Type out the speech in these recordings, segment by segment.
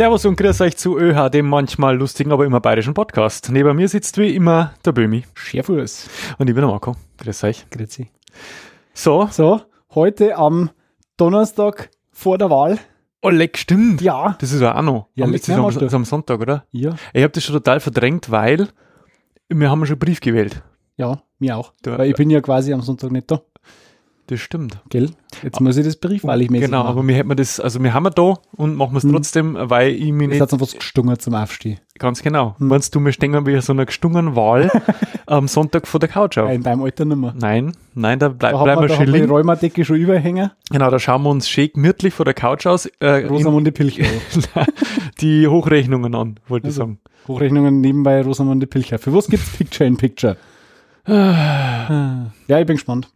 Servus und grüß euch zu ÖH, dem manchmal lustigen, aber immer bayerischen Podcast. Neben mir sitzt wie immer der Bömi. Scherfuß. Und ich bin der Marco. Grüß euch. Grüezi. So. So, heute am Donnerstag vor der Wahl. Oh, leck, stimmt. Ja. Das ist ja auch noch. Ja, am, leck, ist am, ist am Sonntag, oder? Ja. Ich habe das schon total verdrängt, weil wir haben schon Brief gewählt. Ja, mir auch. Da- Weil ich bin ja quasi am Sonntag nicht da. Das stimmt. Gell? Jetzt muss ich das briefwahrlich mäßig Genau, machen. aber wir hätten das, also wir haben wir da und machen wir es Hm. trotzdem, weil ich Das nicht, hat einfach gestungen zum Aufstehen. ganz genau, Hm. meinst du, wir stehen wie so einer gestungenen Wahl am Sonntag vor der Couch auf? In deinem Alter nicht mehr. Nein, nein, da bleib, Da bleiben wir da schön liegen. Räumadecke schon überhängen. Genau, da schauen wir uns schön gemütlich vor der Couch aus, äh, Rosamunde Pilcher. die Hochrechnungen an, wollte ich Also. sagen. Hochrechnungen nebenbei Rosamunde Pilcher. Für was gibt's Picture in Picture? ja, ich bin gespannt.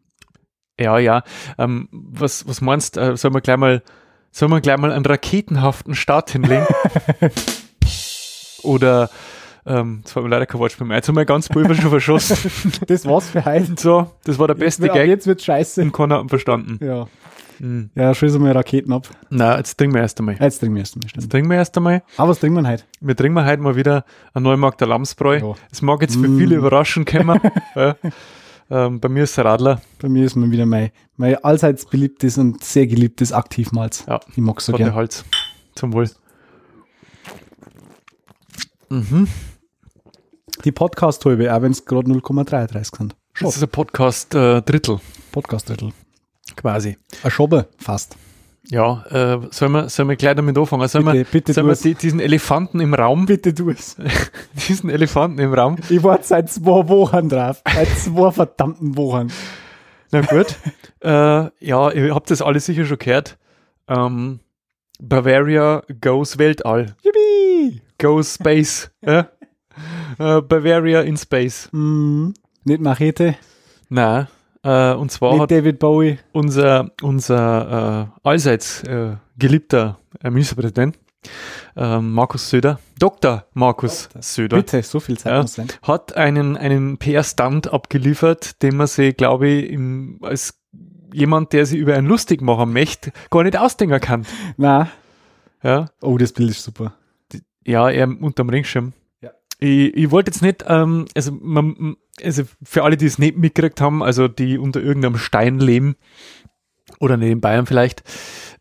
Ja, ja. Ähm, was, was meinst äh, Sollen wir gleich mal, sollen wir gleich mal einen raketenhaften Start hinlegen? Oder, ähm, das war mir leider kein Wortspiel mehr. Jetzt haben wir ganz Pulver schon verschossen. Das war's für heute. So, das war der beste Ja, Gag. Jetzt wird's scheiße. Und keiner hat verstanden. Ja. Hm. Ja, schießen wir Raketen ab. Na, jetzt trinken wir erst einmal. Jetzt trinken wir erst mal. Jetzt Stimmt. trinken wir erst einmal. Aber was trinken wir heute? Wir trinken heute mal wieder ein Neumarkter Lamsbräu. Ja. Es mag jetzt für Mm. viele überraschen kommen. ja. Ähm, bei mir ist der Radler. Bei mir ist mal wieder mein, mein allseits beliebtes und sehr geliebtes Aktivmalz. Ja. Ich mag so Warte, gern. Hals. Zum Wohl. Mhm. Die Podcast-Halbe, auch wenn es gerade 0,33 sind. Schau, Das ist ein Podcast äh, Drittel Podcast-Drittel. quasi. Ein Schobbe, fast. Ja, äh, sollen wir, sollen wir gleich damit anfangen? Sollen wir, Bitte, bitte sollen wir die, diesen Elefanten im Raum, Bitte du es. diesen Elefanten im Raum? Ich war seit zwei Wochen drauf. Seit zwei verdammten Wochen. Na gut. äh, ja, ihr habt das alle sicher schon gehört. Ähm, Bavaria goes Weltall. Yippie! Goes Space. äh, Bavaria in Space. Mm, nicht Machete, Na, äh, und zwar hat David Bowie. unser, unser äh, allseits äh, geliebter äh, Ministerpräsident, äh, Markus Söder, Dr. Markus Söder, Bitte, so viel Zeit Ja. muss sein. hat einen, einen PR-Stunt abgeliefert, den man sich, glaube ich, im, als jemand, der sich über einen lustig machen möchte, gar nicht ausdenken kann. Na, Ja, oh, das Bild ist super. ja er unterm Ringschirm. Ich, ich wollte jetzt nicht, ähm, also, man, also für alle, die es nicht mitgekriegt haben, also die unter irgendeinem Stein leben oder in Bayern vielleicht,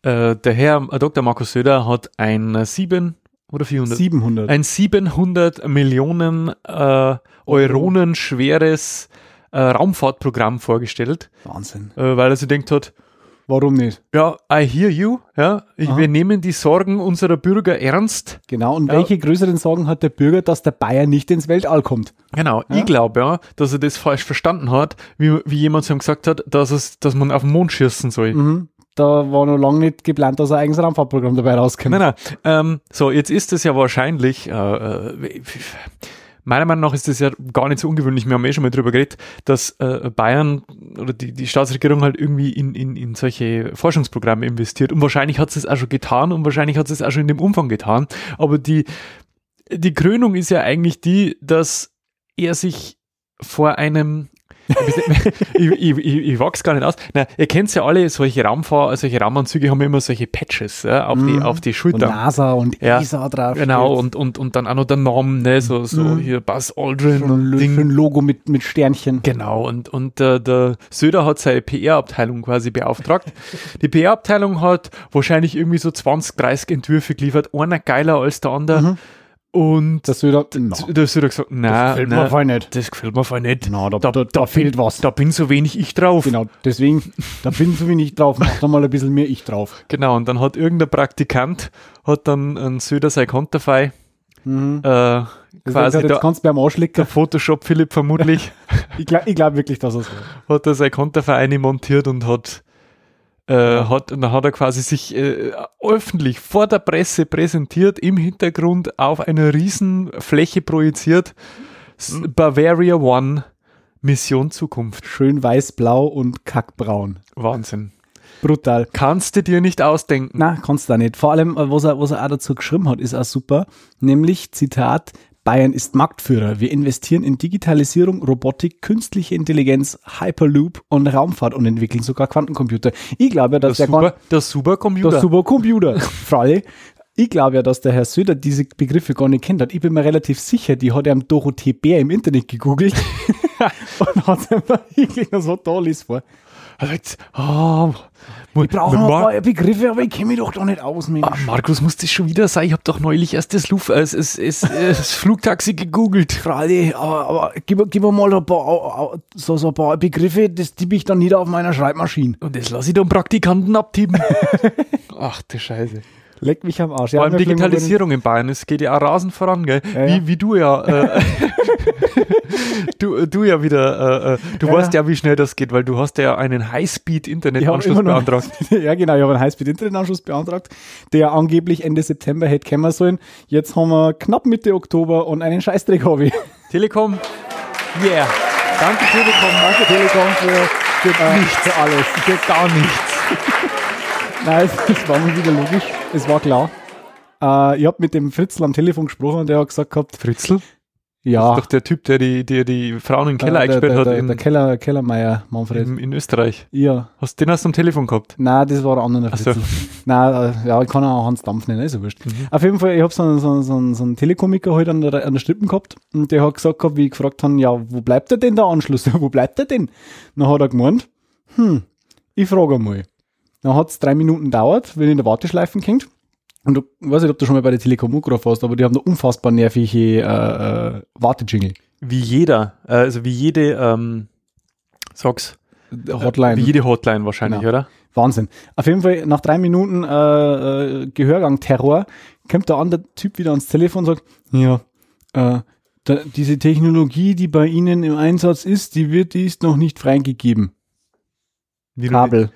äh, der Herr äh, Dr. Markus Söder hat ein 7 oder 400? 700. ein 700 Millionen äh, Euronen schweres äh, Raumfahrtprogramm vorgestellt, Wahnsinn. äh, weil er sich denkt hat, Warum nicht? ja, I hear you, ja, ich, wir nehmen die Sorgen unserer Bürger ernst. Genau, und Ja. welche größeren Sorgen hat der Bürger, dass der Bayer nicht ins Weltall kommt? Genau, Ja. ich glaube ja, dass er das falsch verstanden hat, wie, wie jemand zu ihm gesagt hat, dass, es, dass man auf den Mond schießen soll. Mhm. Da war noch lange nicht geplant, dass ein eigenes Raumfahrtprogramm dabei rauskommt. Nein, nein. Ähm, so, jetzt ist es ja wahrscheinlich, äh, äh, meiner Meinung nach ist das ja gar nicht so ungewöhnlich, wir haben eh schon mal drüber geredet, dass äh, Bayern oder die, die Staatsregierung halt irgendwie in, in, in solche Forschungsprogramme investiert. Und wahrscheinlich hat es auch schon getan und wahrscheinlich hat es auch schon in dem Umfang getan. Aber die, die Krönung ist ja eigentlich die, dass er sich vor einem ich, ich, ich, ich wachs gar nicht aus. Na, ihr kennt ja alle, solche Raumfahr, solche Raumanzüge haben immer solche Patches ja, auf, die, Mhm. auf die Und Schulter. NASA und Ja. ESA drauf. Genau, und, und, und dann auch noch der Name, ne, so, so Mhm. hier Buzz Aldrin schon und ein Ding. schön Logo mit, mit Sternchen. Genau, und, und äh, der Söder hat seine PR-Abteilung quasi beauftragt. Die PR-Abteilung hat wahrscheinlich irgendwie so 20, 30 Entwürfe geliefert, einer geiler als der andere. Mhm. Und Das Söder, na, der Söder gesagt, na, gefällt mir na, voll nicht. das gefällt mir voll nicht. Na, da, Da- da, da, da fehlt was. Da bin so wenig ich drauf. Genau, deswegen, da bin so wenig drauf, mach da mal ein bisschen mehr ich drauf. Genau, und dann hat irgendein Praktikant, hat dann ein Söder sein Konterfei, Mhm. äh, Das quasi jetzt da, kannst du beim der Anschlicken. Photoshop Philipp vermutlich, Ich glaube ich glaub wirklich, dass es war. hat er sein Konterverein montiert und hat, äh, hat, und dann hat er quasi sich äh, öffentlich vor der Presse präsentiert, im Hintergrund auf einer riesen Fläche projiziert, S- Bavaria One, Mission Zukunft. Schön weiß-blau und kackbraun. Wahnsinn. Brutal. Kannst du dir nicht ausdenken. Na, kannst du auch nicht. Vor allem, äh, was er, was er auch dazu geschrieben hat, ist auch super. Nämlich, Zitat, Bayern ist Marktführer. Wir investieren in Digitalisierung, Robotik, künstliche Intelligenz, Hyperloop und Raumfahrt und entwickeln sogar Quantencomputer. Ich glaube, dass der der, super, der Supercomputer. der Supercomputer, Fralle, Ich glaube ja, dass der Herr Söder diese Begriffe gar nicht kennt hat. Ich bin mir relativ sicher, die hat er am Dorothee Bär im Internet gegoogelt und hat einfach wirklich so toll ist vor. Also jetzt, oh, Ich brauche noch ein paar Begriffe, aber ich kenne mich doch da nicht aus, Mensch. Ah, Markus, muss das schon wieder sein? Ich habe doch neulich erst das, Luft, äh, das, das, das, das Flugtaxi gegoogelt. Frage, aber, aber gib, gib mir mal ein paar, so, so ein paar Begriffe, das tippe ich dann nieder auf meiner Schreibmaschine. Und das lasse ich dann Praktikanten abtippen. Ach du Scheiße. Leck mich am Arsch. Vor allem Digitalisierung in Bayern, es geht ja auch rasend voran, gell? Ja. Wie, wie du ja, äh, du, du ja wieder, äh, äh, du Ja, weißt ja. wie schnell das geht, weil du hast ja einen Highspeed-Internetanschluss beantragt. ja, genau, ich habe einen Highspeed-Internetanschluss beantragt, der angeblich Ende September hätte kommen sollen. Jetzt haben wir knapp Mitte Oktober und einen Scheißdreck habe ich. Telekom, yeah. Danke Telekom, Danke Telekom für, für, äh, für alles. für gar nichts. Nein, es, war mir wieder logisch. Es war klar. Äh, ich habe mit dem Fritzl am Telefon gesprochen und der hat gesagt gehabt, Fritzl? ja, Doch der Typ, der die, der die Frauen in den Keller der, der, eingesperrt der, hat der, in, der Keller, Kellermeier, Manfred. in, in Österreich. ja, Hast, den hast du am Telefon gehabt? nein, das war der andere Ach so. Fritzl. Nein, äh, ja, ich kann auch Hans Dampf nennen, ist ja wurscht. Mhm. Auf jeden Fall, ich habe so, einen- so, so, so einen Telekomiker halt an der, an der Strippen gehabt und der hat gesagt gehabt, wie ich gefragt habe, ja, wo bleibt der denn der Anschluss? wo bleibt der denn? Dann hat er gemeint, hm, ich frage mal. Dann hat es drei Minuten gedauert, wenn ich in der Warteschleife hängt. Und du, ich weiß nicht, ob du schon mal bei der Telekom angerufen hast, aber die haben da unfassbar nervige äh, äh, Wartejingle. Wie jeder, äh, also wie jede, ähm, sag's, Hotline. wie jede Hotline wahrscheinlich, Genau. oder? Wahnsinn. Auf jeden Fall, nach drei Minuten äh, äh, Gehörgang-Terror, kommt der andere Typ wieder ans Telefon und sagt, ja, äh, da, diese Technologie, die bei Ihnen im Einsatz ist, die wird, die ist noch nicht freigegeben. Wie du- Kabel.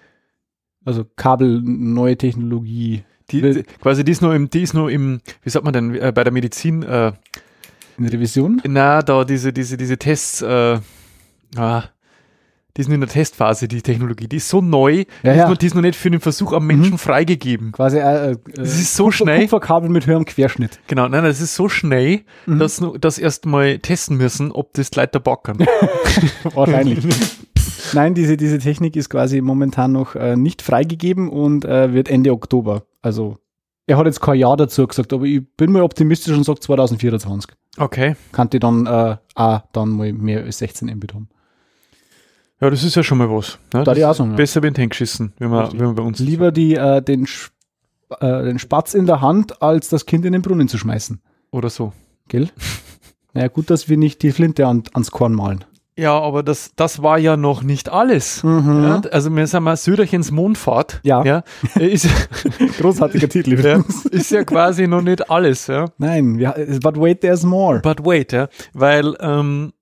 Also Kabel, neue Technologie. Die, die, quasi die ist nur im, die ist nur im, wie sagt man denn, äh, bei der Medizin, äh, In Revision? na, da diese, diese, diese Tests, äh, ah, die sind in der Testphase, die Technologie. Die ist so neu, Ja, die, ja. Ist noch, die ist noch nicht für den Versuch am Menschen freigegeben. Quasi äh, äh, Das ist so Kupfer- schnell. Kupferkabel mit höherem Querschnitt. Genau, nein, das ist so schnell, Mhm. dass nur das erst mal testen müssen, ob das die Leute backen. Wahrscheinlich. Nein, diese, diese Technik ist quasi momentan noch äh, nicht freigegeben und äh, wird Ende Oktober. Also, er hat jetzt kein Jahr dazu gesagt, aber ich bin mal optimistisch und sage 2024. Okay. Kann die dann äh, auch dann mal mehr als 16 Mbit haben. Ja, das ist ja schon mal was. Ne? Da die auch sagen, ja. Besser wie ein Tank geschissen, wenn man, Richtig. wenn man bei uns. Lieber die, äh, den, Sp äh, den Spatz in der Hand, als das Kind in den Brunnen zu schmeißen. Oder so. Gell? naja, gut, dass wir nicht die Flinte an, ans Korn malen. Ja, aber das, das war ja noch nicht alles. Mhm. Ja, also wir sind mal Söderchens Mondfahrt. Ja. ja ist, Großartiger Titel ja, ist ja quasi noch nicht alles. Ja. Nein, but wait, there's more. But wait, ja, weil ähm,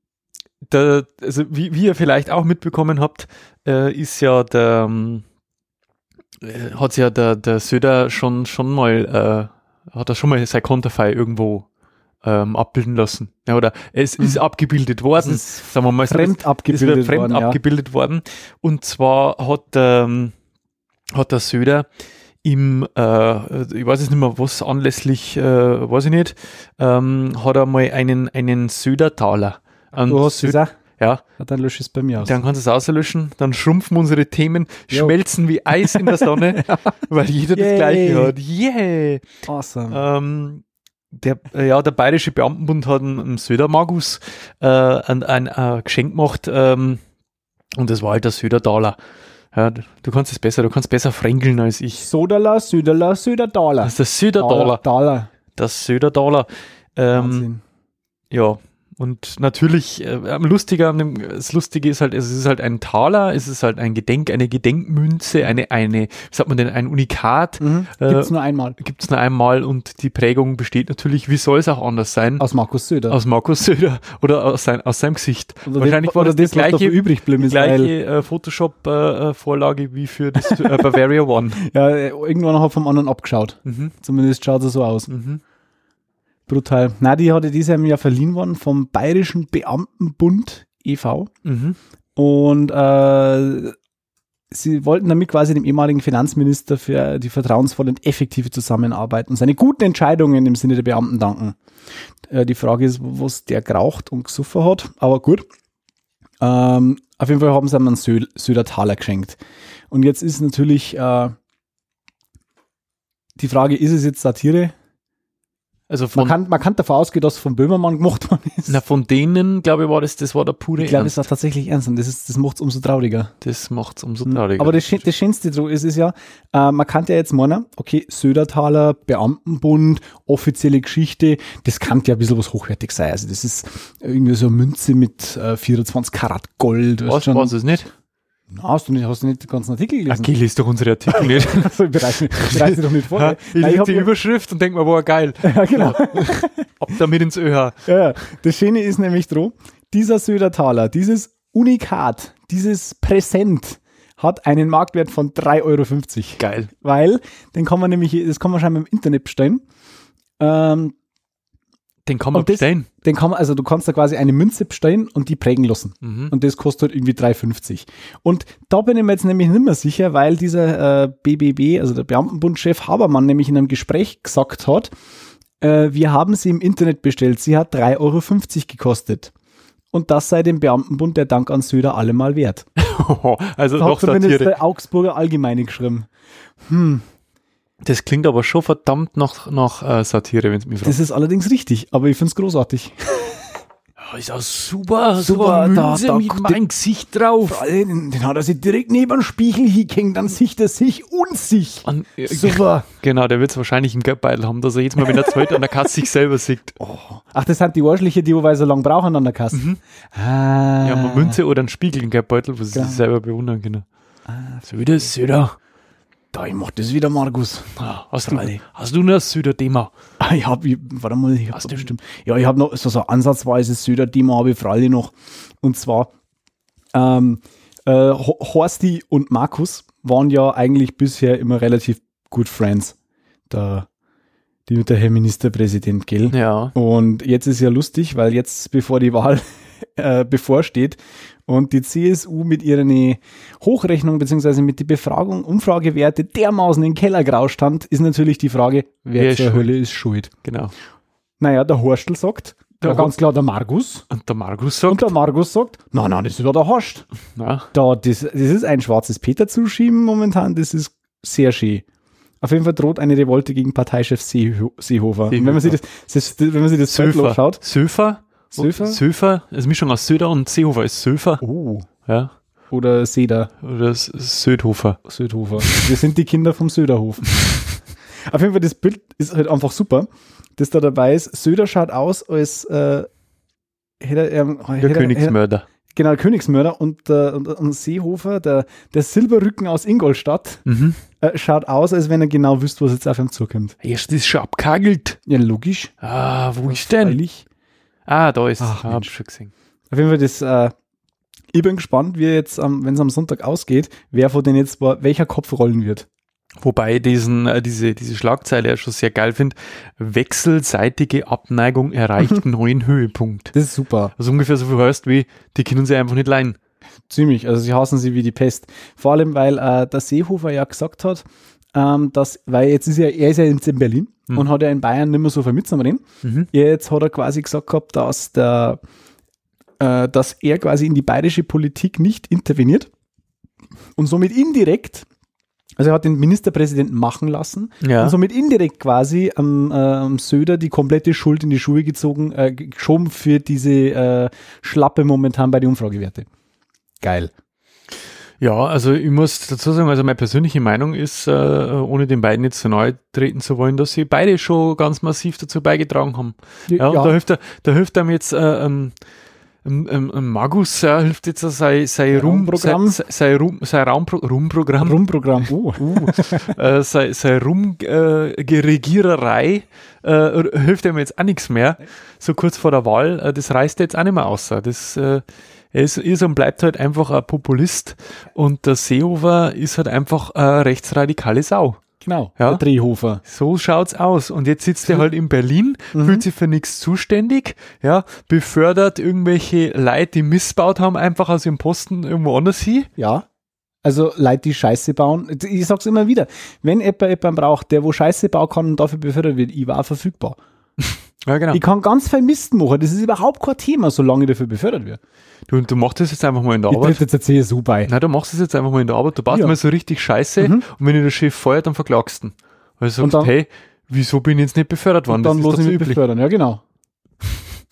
der, also wie, wie ihr vielleicht auch mitbekommen habt, äh, ist ja der ähm, äh, hat ja der, der Söder schon schon mal äh, hat er schon mal sein Konterfei irgendwo ähm, abbilden lassen. Ja, oder es ist abgebildet worden, Es ist sagen wir mal fremd es abgebildet wird fremd worden, ja. abgebildet worden. Und zwar hat, ähm, hat der Söder im, äh, ich weiß jetzt nicht mehr, was anlässlich, äh, weiß ich nicht, ähm, hat er mal einen, einen Söder-Taler. an Du hast Sö- gesagt, Ja, ja, dann lösche ich es bei mir aus. dann kannst du es auslöschen, dann schrumpfen unsere Themen, Jo. schmelzen wie Eis in der Sonne, weil jeder Yay. das Gleiche hat. Yeah! Awesome. Ähm, der, äh, ja, der Bayerische Beamtenbund hat einem einem Söder-Magus äh, ein, ein äh, Geschenk gemacht ähm, und das war halt der Söder-Taler. Ja, du du kannst es besser, du kannst besser fränkeln als ich. Sodala, Süderla, Süderdaler. Das ist der Söder-Taler. Daler. Das Söder-Taler. Ähm, Wahnsinn. ja, und natürlich, äh, am lustiger, das Lustige ist halt, es ist halt ein Taler, es ist halt ein Gedenk, eine Gedenkmünze, eine, eine, wie sagt man denn, ein Unikat. Mhm. äh, Gibt's nur einmal. Gibt es nur einmal und die Prägung besteht natürlich, wie soll es auch anders sein? Aus Markus Söder. aus Markus Söder oder aus, sein, aus seinem Gesicht. Oder Wahrscheinlich das, war oder das die gleiche, übrig die gleiche äh, Photoshop-Vorlage wie für das äh, Bavaria One. ja, irgendwann hat vom anderen abgeschaut. Mhm. Zumindest schaut er so aus. Mhm. Brutal. Na, die hatte dieses Jahr verliehen worden vom Bayerischen Beamtenbund e.V. Mhm. Und äh, sie wollten damit quasi dem ehemaligen Finanzminister für die vertrauensvolle und effektive Zusammenarbeit und seine guten Entscheidungen im Sinne der Beamten danken. Äh, die Frage ist, was der geraucht und gesoffen hat, aber gut. Ähm, auf jeden Fall haben sie ihm einen Sö Söder Taler geschenkt. Und jetzt ist natürlich äh, Die Frage, ist es jetzt Satire? Also Man von, kann, man kann davon ausgehen, dass es von Böhmermann gemacht worden ist. na, von denen, glaube ich, war das, das war der pure ich glaube, es Ernst. war tatsächlich ernst und das, ist- das macht es umso trauriger. Das macht's umso trauriger. Aber das, das Schönste dran ist, ist ja, äh, man kann ja jetzt meinen, okay, Södertaler, Beamtenbund, offizielle Geschichte, das kann ja ein bisschen was hochwertig sein. Also das ist irgendwie so eine Münze mit äh, 24 Karat Gold. was, schon. was es nicht? Na, hast du nicht, hast du nicht den ganzen Artikel gelesen? Okay, liest doch unsere Artikel nicht. Also, ich bereite bereite doch nicht vor. Ha, ich lese die Überschrift und denke mir, boah, geil. ja, genau. Ab damit ins ÖH. Ja, das Schöne ist nämlich dran, dieser Södertaler, dieses Unikat, dieses Präsent hat einen Marktwert von 3,50 Euro. Geil. Weil, den kann man nämlich, das kann man scheinbar im Internet bestellen. Ähm, Den kann man das- bestellen. den kann man, also du kannst da quasi eine Münze bestellen und die prägen lassen. Mhm. Und das kostet irgendwie 3,50. Und da bin ich mir jetzt nämlich nicht mehr sicher, weil dieser äh, BBB, also der Beamtenbundchef Habermann, nämlich in einem Gespräch gesagt hat, äh, wir haben sie im Internet bestellt, sie hat 3,50 Euro gekostet. Und das sei dem Beamtenbund der Dank an Söder allemal wert. also Da hat doch zumindest Satire. der Augsburger Allgemeine geschrieben. Das klingt aber schon verdammt nach, nach äh, Satire, wenn es mich fragt. Das ist allerdings richtig, aber ich finde es großartig. Ja, ist auch super, Super, super da- Münze da- mit mein Gesicht drauf. Den, den hat er sich direkt neben den Spiegel hingehängt, dann sieht er sich und sich. An, Super. Genau, der wird es wahrscheinlich im Geldbeutel haben, dass er jedes Mal, wenn er zahlt, an der Kasse sich selber sieht. Ach, das sind die Arschliche, die wobei so lange brauchen an der Kasse. Ah. Ja, mal Münze oder einen Spiegel im Geldbeutel, wo sie Genau. sich selber bewundern können. So wie das Söder. Da, ich mach das wieder, Markus. Ah, Hast du, Freilich. hast du noch ein Söder-Thema? Ah, ich hab, ich, warte mal, ich hab Hast da du- bestimmt. Ja, ich habe noch so, so ansatzweise Söder-Thema habe ich alle noch. Und zwar, ähm, äh, Ho- Horsti und Markus waren ja eigentlich bisher immer relativ gut Friends. Der, die mit der Herr Ministerpräsident, gell? Ja. Und jetzt ist ja lustig, weil jetzt, bevor die Wahl äh, bevorsteht und die CSU mit ihren Hochrechnungen beziehungsweise mit die Befragung, Umfragewerte dermaßen in den Keller gerauscht hat, ist natürlich die Frage, wer, Wer ist zur schuld? Hölle ist schuld. Genau. Naja, der Horstl sagt, Der ja, ganz klar der Margus. Und der Markus Und sagt, der Margus sagt, nein, nein, das ist ja der Horst. na, Da, das, das ist ein schwarzes Peter zuschieben momentan, das ist sehr schön. Auf jeden Fall droht eine Revolte gegen Parteichef Seeho Seehofer. Und wenn man sich das, das, wenn man sich das Söfer. schaut, Söfer? Söfer? Söfer? Eine Mischung aus Söder und Seehofer ist Söfer. oh, Ja. oder Seda, Oder Södhofer. Södhofer. Wir sind die Kinder vom Söderhof. Auf jeden Fall, das Bild ist halt einfach super, das da dabei ist. Söder schaut aus als äh, hätte er, ähm, Der hätte er- Königsmörder. Genau, der Königsmörder und, äh, und, und Seehofer, der, der Silberrücken aus Ingolstadt, Mhm. äh, schaut aus, als wenn er genau wüsste, was jetzt auf ihm zukommt. Erst ist schon abkagelt. Ja, logisch. Ah, wo ist denn? Freilich. Ah, da ist Ach, ah, hab schon gesehen. Auf jeden Fall, das, äh, ich bin gespannt, wie jetzt, ähm, wenn es am Sonntag ausgeht, wer von denen jetzt, welcher Kopf rollen wird. Wobei ich diesen, äh, diese, diese Schlagzeile ja schon sehr geil finde. Wechselseitige Abneigung erreicht neuen Höhepunkt. Das ist super. Also ungefähr so viel heißt wie, die können sie einfach nicht leihen. Ziemlich. Also sie hassen sie wie die Pest. Vor allem, weil äh, der Seehofer ja gesagt hat, ähm, dass, weil jetzt ist ja, er ist ja jetzt in Berlin Mhm. und hat ja in Bayern nicht mehr so viel mitzureden. Mhm. Jetzt hat er quasi gesagt gehabt, dass der, äh, dass er quasi in die bayerische Politik nicht interveniert und somit indirekt, also er hat den Ministerpräsidenten machen lassen Ja. und somit indirekt quasi am ähm, Söder die komplette Schuld in die Schuhe gezogen, äh, geschoben für diese äh, Schlappe momentan bei den Umfragewerte. Geil. Ja, also ich muss dazu sagen, also meine persönliche Meinung ist, äh, ohne den beiden jetzt zu nahe treten zu wollen, dass sie beide schon ganz massiv dazu beigetragen haben. Ja, und da hilft er, da hilft einem jetzt äh, ähm, ähm, ähm, ähm, Magus äh, hilft jetzt sein, sein, Rum, Raumprogramm. sein, sein, Rum, sein Raumpro Rumprogramm, Rumprogramm. Oh. äh, sein, sein Rumregiererei äh, hilft ihm jetzt auch nichts mehr. So kurz vor der Wahl, äh, das reißt jetzt auch nicht mehr aus. Das, äh, er ist, ist und bleibt halt einfach ein Populist und der Seehofer ist halt einfach eine rechtsradikale Sau. Genau. Ja. Der Drehhofer. So schaut's aus. Und jetzt sitzt er halt in Berlin, fühlt sich für nichts zuständig, ja, befördert irgendwelche Leute, die missbaut haben, einfach aus ihrem Posten irgendwo anders hin. Ja. Also Leute, die Scheiße bauen. Ich sag's immer wieder. Wenn jemand jemanden braucht, der wo Scheiße bauen kann und dafür befördert wird, ich war verfügbar. Ja, genau. Ich kann ganz viel Mist machen. Das ist überhaupt kein Thema, solange ich dafür befördert wird. Du, du machst das jetzt einfach mal in der Ich Arbeit. tritt jetzt der CSU bei. Nein, du machst das jetzt einfach mal in der Arbeit. Du baust Ja. mal so richtig Scheiße Mhm. und wenn dir der Chef feuert, dann verklagst du ihn. Weil Und sagt, dann- hey, wieso bin ich jetzt nicht befördert worden? Dann das ist ich üblich. befördern. Ja, genau.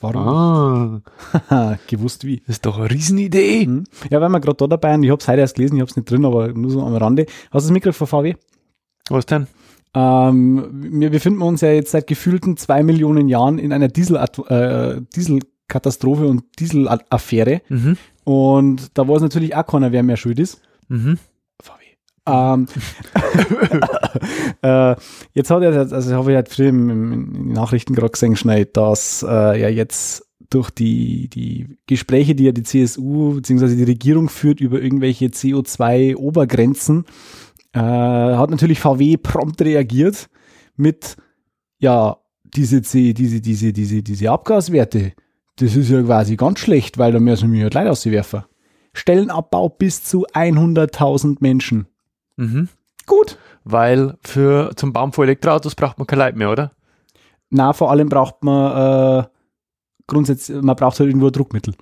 Warum? Ah, Gewusst wie. das ist doch eine Riesenidee. Mhm. Ja, weil wir gerade da dabei sind, ich habe es heute erst gelesen, ich habe es nicht drin, aber nur so am Rande. Hast du das Mikro von VW? Was denn? Ähm, wir befinden uns ja jetzt seit gefühlten zwei Millionen Jahren in einer Diesel äh, Dieselkatastrophe und Dieselaffäre. Mhm. Und da weiß natürlich auch keiner, wer mehr schuld ist. Mhm. VW. Ähm, äh, jetzt hat er, also habe ich halt früher im, im, in den Nachrichten gerade gesehen, schnell, dass äh, ja jetzt durch die, die Gespräche, die ja die CSU bzw. die Regierung führt über irgendwelche CO2-Obergrenzen, äh, hat natürlich VW prompt reagiert mit, ja, diese, diese, diese, diese, diese Abgaswerte, das ist ja quasi ganz schlecht, weil da müssen wir halt Leute auswerfen. Stellenabbau bis zu 100.000 Menschen. Mhm. Gut. Weil für zum Bauen von Elektroautos braucht man kein Leid mehr, oder? Na, vor allem braucht man äh, grundsätzlich, man braucht halt irgendwo Druckmittel.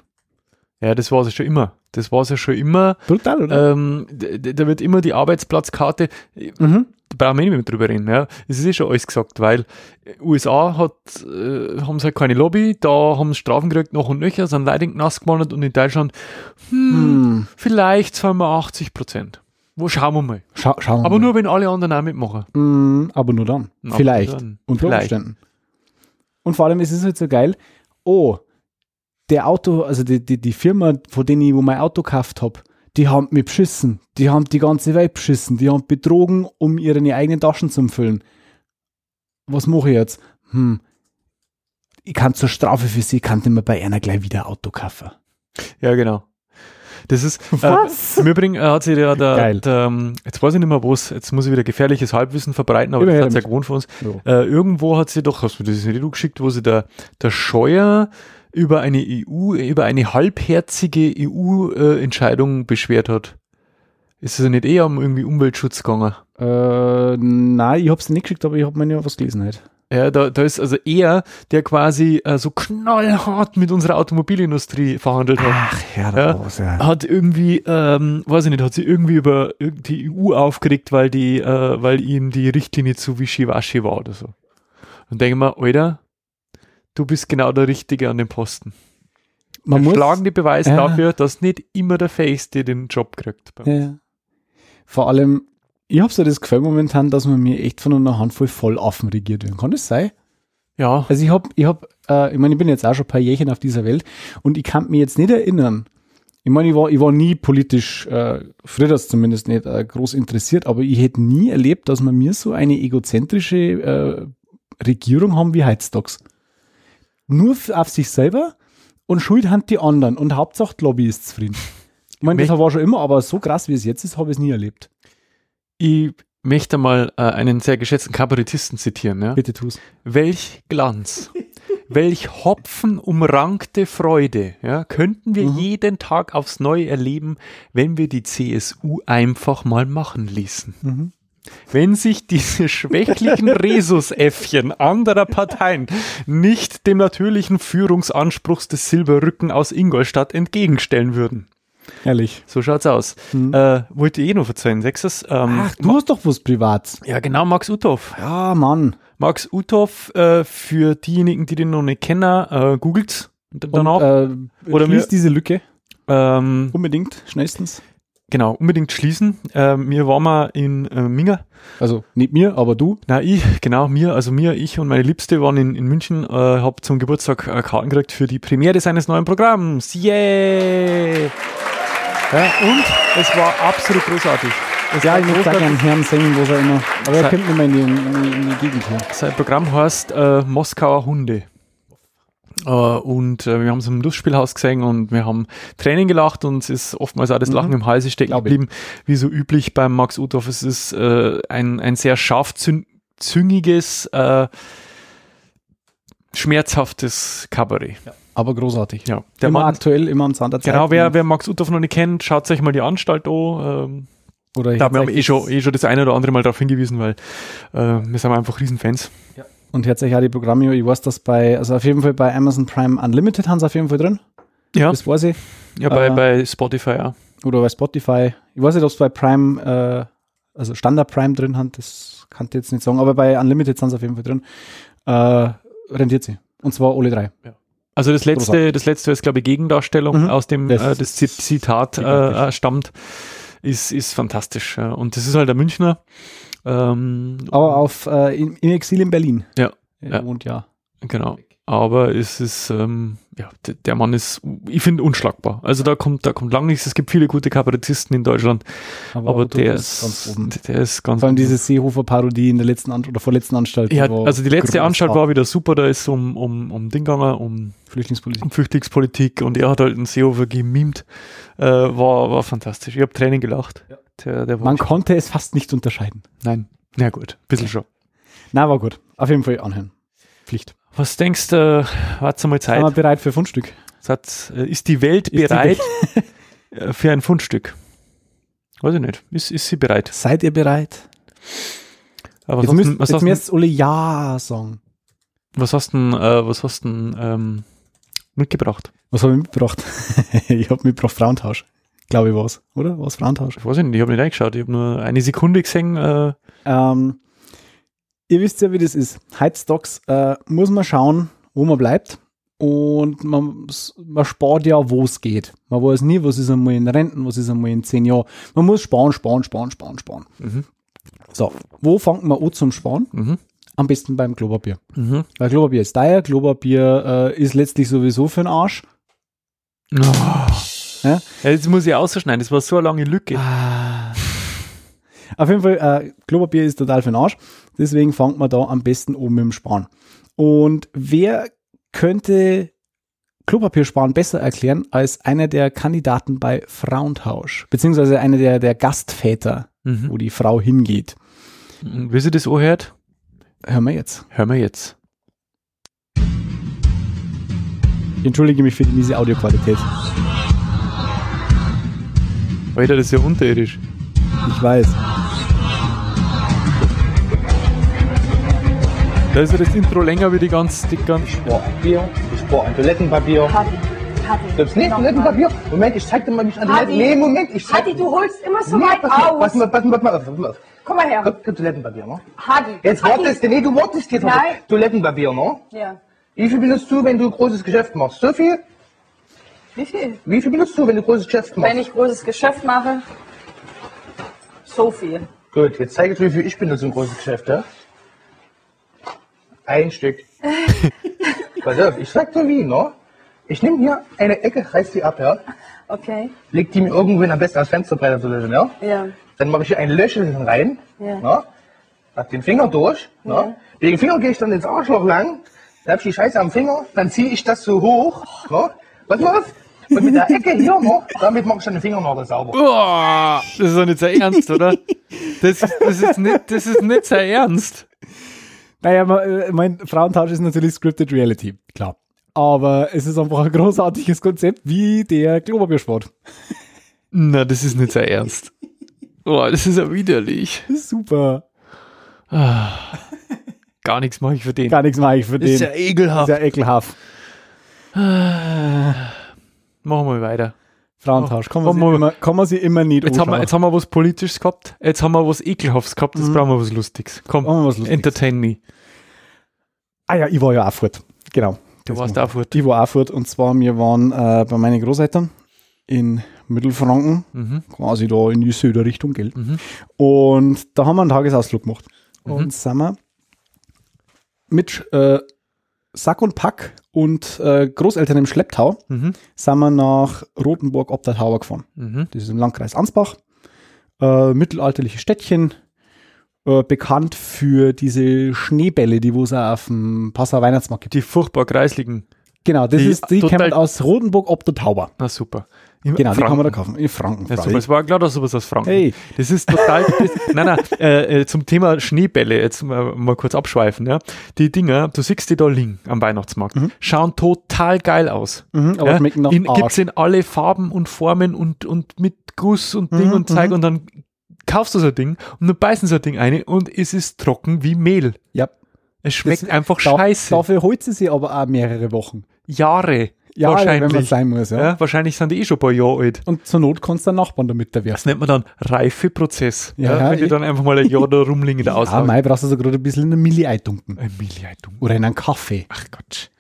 Ja, das war es ja schon immer. Das war es ja schon immer. Brutal, oder? Ähm, da wird immer die Arbeitsplatzkarte, mhm. da brauchen wir nicht mehr drüber reden. Ja. Es ist eh schon alles gesagt, weil äh, USA hat, äh, haben sie halt keine Lobby, da haben sie Strafen gekriegt noch und nöcher, sind Leute Knast gewandert und in Deutschland, hm, Hm. vielleicht zahlen wir 80 Prozent. Wo schauen wir mal. Schau, schauen wir Aber mal. nur, wenn alle anderen auch mitmachen. Mm, aber nur dann. Aber Vielleicht. dann. Unter Vielleicht. Umständen. Und vor allem ist es halt so geil, oh, der Auto, also die, die, die Firma, von denen ich wo mein Auto gekauft habe, die haben mich beschissen. Die haben die ganze Welt beschissen. Die haben betrogen, um ihre eigenen Taschen zu füllen. Was mache ich jetzt? Hm. Ich kann zur Strafe für sie, kann ich mir bei einer gleich wieder Auto kaufen. Ja, genau. Das ist, Was? Äh, Im Übrigen äh, hat sich ja der, der, ähm, jetzt weiß ich nicht mehr was, jetzt muss ich wieder gefährliches Halbwissen verbreiten, aber Immer das hat ja gewohnt von uns. Ja. Äh, irgendwo hat sie doch, hast du das nicht du geschickt, wo sie der, der Scheuer über eine EU, über eine halbherzige EU-Entscheidung beschwert hat. Ist es nicht eher um irgendwie Umweltschutz gegangen? Äh, nein, ich hab's nicht geschickt, aber ich hab mir ja was gelesen halt. Ja, da, da ist also er, der quasi äh, so knallhart mit unserer Automobilindustrie verhandelt hat. Ach, ja, Ja. raus, ja. hat irgendwie, ähm, weiß ich nicht, hat sie irgendwie über die EU aufgeregt, weil die, äh, weil ihm die Richtlinie zu wischiwaschi war oder so. Und denke mal, Alter, du bist genau der Richtige an dem Posten. Man muss, schlagen die Beweise Ja. dafür, dass nicht immer der Fähigste den Job kriegt. Ja. Vor allem, ich habe so das Gefühl momentan, dass man mir echt von einer Handvoll Vollaffen regiert werden. Kann das sein? Ja, Also ich habe, ich hab, äh, ich meine, ich bin jetzt auch schon ein paar Jährchen auf dieser Welt und ich kann mich jetzt nicht erinnern. Ich meine, ich war, ich war nie politisch, äh, früher das zumindest nicht äh, groß interessiert, aber ich hätte nie erlebt, dass man mir so eine egozentrische äh, Regierung haben wie heutzutage. Nur auf sich selber und schuld haben die anderen und Hauptsache die Lobby ist zufrieden. Ich meine, das war schon immer, aber so krass wie es jetzt ist, habe ich es nie erlebt. ich möchte mal äh, einen sehr geschätzten Kabarettisten zitieren. Ja? Bitte tu's. Welch Glanz, welch hopfenumrankte Freude ja, könnten wir Mhm. jeden Tag aufs Neue erleben, wenn wir die CSU einfach mal machen ließen. Mhm. Wenn sich diese schwächlichen Rhesusäffchen anderer Parteien nicht dem natürlichen Führungsanspruchs des Silberrücken aus Ingolstadt entgegenstellen würden. Ehrlich. So schaut's aus. Mhm. Äh, wollte ich eh noch verzeihen, Sechstes. Ähm, Ach, du hast doch was Privates. ja, genau, Max Uthoff. Ja, Mann. Max Uthoff, äh, für diejenigen, die den noch nicht kennen, äh, googelt's danach. Und, äh, Oder schließ mir- diese Lücke ähm, unbedingt, schnellstens. Genau, unbedingt schließen. Äh, mir waren wir in äh, Minga. Also nicht mir, aber du. Na, ich, genau, mir, also mir, ich und meine Liebste waren in, in München, äh, hab zum Geburtstag äh, Karten gekriegt für die Premiere seines neuen Programms. Yay! Ja, und es war absolut großartig. Es Ja, ich muss großartig. gerne Herrn singen, wo er immer. Aber er kommt nicht mehr in die, in die, in die Gegend hier. Sein Programm heißt äh, Moskauer Hunde. Äh, und äh, wir haben es im Lustspielhaus gesehen und wir haben Tränen gelacht und es ist oftmals auch das Mhm. Lachen im Halse stecken geblieben, wie so üblich beim Max Uthoff. Es ist äh, ein, ein sehr scharfzüngiges, äh, schmerzhaftes Kabarett. Aber großartig. Ja, der immer Mann, aktuell, immer am Zahn der Zeit. genau, wer, wer Max Uthoff noch nicht kennt, schaut euch mal die Anstalt an. Ähm, Oder da haben wir eh schon, eh schon das eine oder andere Mal darauf hingewiesen, weil äh, wir sind einfach Riesenfans. Und tatsächlich auch die Programme, ich weiß, dass bei, also auf jeden Fall bei Amazon Prime Unlimited haben sie auf jeden Fall drin. Ja, Das weiß ich. ja bei, äh, bei Spotify, ja. Oder bei Spotify. Ich weiß nicht, ob es bei Prime äh, also Standard Prime drin haben, das kann ich jetzt nicht sagen, aber bei Unlimited sind sie auf jeden Fall drin, äh, rentiert sie. Und zwar alle drei. Also das letzte, das letzte ist, glaube ich, Gegendarstellung Mhm. aus dem Das äh, das Zit- Zitat äh, äh, stammt, ist, ist fantastisch. Ja. Und das ist halt der Münchner. Ähm, Aber auf, äh, in, in Exil in Berlin. Ja, Er ja. wohnt ja. Genau. Aber es ist, ähm, ja, der Mann ist, ich finde, unschlagbar. Also da kommt, da kommt lang nichts. Es gibt viele gute Kabarettisten in Deutschland, aber, Otto der ist ganz oben. der ist ganz Vor allem diese Seehofer-Parodie in der letzten An oder vorletzten Anstalt. ja, also die letzte großartig. Anstalt war wieder super, da ist um, um, um Ding gegangen, um, Flüchtlingspolitik. um Flüchtlingspolitik und er hat halt einen Seehofer gemimt. Äh, war, war fantastisch. Ich habe Tränen gelacht. Ja. Der, der war Man konnte es fast nicht unterscheiden. Nein. Na gut, ein bisschen schon. Na, war gut. Auf jeden Fall anhören. Pflicht. Was denkst du, warte mal Sind wir Zeit, bereit für Fundstück? Satz, äh, ist die Welt Ist die bereit äh, für ein Fundstück? Weiß ich nicht. Ist, ist sie bereit? Seid ihr bereit? Aber was Jetzt hast, müsst, denn, was, jetzt müsst alle Ja sagen. was hast denn, äh, was hast denn ähm, mitgebracht? Was habe ich mitgebracht? ich habe mitgebracht Frauentausch. Glaube ich was, oder? Was Frauentausch? Ich weiß nicht, ich habe nicht reingeschaut. Ich habe nur eine Sekunde gesehen. Äh, Ähm, ihr wisst ja, wie das ist. Heizstocks äh, muss man schauen, wo man bleibt. Und man, man spart ja, wo es geht. Man weiß nie, was ist einmal in Renten, was ist einmal in zehn Jahren. Man muss sparen, sparen, sparen, sparen, sparen. Mhm. So, wo fängt man an zum Sparen? mhm. Am besten beim Klopapier. Mhm. Weil Klopapier ist teuer, Klopapier äh, ist letztlich sowieso für den Arsch. Oh. Ja? Ja, jetzt muss ich ausschneiden. Das war so eine lange Lücke. Ah. Auf jeden Fall, äh, Klopapier ist total für den Arsch. Deswegen fängt man da am besten oben mit dem Sparen. Und wer könnte Klopapier sparen besser erklären als einer der Kandidaten bei Frauentausch? Beziehungsweise einer der, der Gastväter, Mhm. wo die Frau hingeht. Wie sie das anhört, Hören wir jetzt. hören wir jetzt. Ich entschuldige mich für die miese Audioqualität. Alter, das ist ja unterirdisch. Ich weiß. Da ist ja das Intro länger wie die ganze, die ganze Papier, ich brauche ein Toilettenpapier. Hadi, Hadi. Gibt's nicht Toilettenpapier? Moment, ich zeig dir mal, wie ich an Hadi. Toiletten... Nee, Moment, ich zeig Hadi, du holst immer so Nee, weit aus. pass mal, pass mal, pass mal, pass mal auf. Komm mal her. Gib Toilettenpapier, ne? Hadi. Jetzt Hadi. wartest du, nee, du wartest jetzt. Nein. Toilettenpapier, ne? Ja. Wie viel benutzt du, wenn du großes Geschäft machst? So viel? Wie viel? Wie viel benutzt du, wenn du großes Geschäft machst? Wenn ich großes Geschäft mache, so viel. Gut, jetzt zeige ich dir, wie viel ich benutze im großes Geschäft, ja? Ein Stück. Pass auf, ich sag dir wie, ne? Ich nehme hier eine Ecke, reiß die ab, ja? Okay. Leg die mir irgendwo am besten als Fensterbrett zu lösen, ja? Ja. Dann mache ich hier ein Löchelchen rein. Ja. Ne? Hab den Finger durch. Ne? Wegen Finger gehe ich dann ins Arschloch lang. Dann hab ich die Scheiße am Finger. Dann ziehe ich das so hoch. Ne? Pass mal auf. Und mit der Ecke hier noch, damit mache ich dann den Fingernagel sauber. Oh, das ist doch nicht sehr ernst, oder? Das, das, ist nicht, das ist nicht sehr ernst. Naja, äh, mein Frauentausch ist natürlich Scripted Reality, klar. Aber es ist einfach ein großartiges Konzept wie der Klopapiersport. Na, das ist nicht sehr ernst. Oh, das ist ja widerlich. Das ist super. Gar nichts mache ich für den. Gar nichts mache ich für das den. ist ja ekelhaft. Sehr ekelhaft. Machen wir weiter. Frauentausch. Kann man, mal. immer, kann man sie immer nicht Jetzt haben, wir, jetzt haben wir was Politisches gehabt, jetzt haben wir was Ekelhaftes gehabt, jetzt brauchen wir was Lustiges. Komm, was Lustiges. entertain me. Ah ja, ich war ja auch fort. Genau. Du warst war- auch fort. Ich war auch fort. Und zwar, wir waren äh, bei meinen Großeltern in Mittelfranken, Mhm. quasi da in die Söder-Richtung, gell? Mhm. Und da haben wir einen Tagesausflug gemacht. Mhm. Und sind wir mit äh, Sack und Pack und äh, Großeltern im Schlepptau Mhm. sind wir nach Rothenburg ob der Tauer gefahren. Mhm. Das ist im Landkreis Ansbach. Äh, mittelalterliches Städtchen. Äh, bekannt für diese Schneebälle, die wo es auf dem Passauer Weihnachtsmarkt gibt. Die furchtbar kreisligen. Genau, das die ist, die kommen aus Rotenburg ob der Tauber. Na super. Im Genau, die kann man da Franken. kaufen. In Franken. Ja, super. Es war klar, dass sowas aus Franken. Hey. Das ist total. das, nein, nein, äh, äh, zum Thema Schneebälle, jetzt mal, mal kurz abschweifen. Ja. Die Dinger, du siehst die da liegen am Weihnachtsmarkt, schauen total geil aus. Mhm, aber ja. schmecken nach in, Arsch. Gibt's in alle Farben und Formen und, und mit Guss und Ding Mhm, und Zeug mhm. und dann kaufst du so ein Ding und dann beißen so ein Ding eine und es ist trocken wie Mehl. Ja. Es schmeckt Das- einfach Da- scheiße. Dafür holt sie sie aber auch mehrere Wochen. Jahre. Ja, Wahrscheinlich. wenn man sein muss, ja. Ja, wahrscheinlich sind die eh schon ein paar Jahre alt. Und zur Not kannst du einen Nachbarn damit Das erwerfen. nennt man dann Reifeprozess. Ja, Ja, wenn die dann einfach mal ein Jahr da rumliegen in der Ah. Mai brauchst du so gerade ein bisschen in eine Milli eintunken. Ein Milliardum. Oder in einen Kaffee. Ach Gott.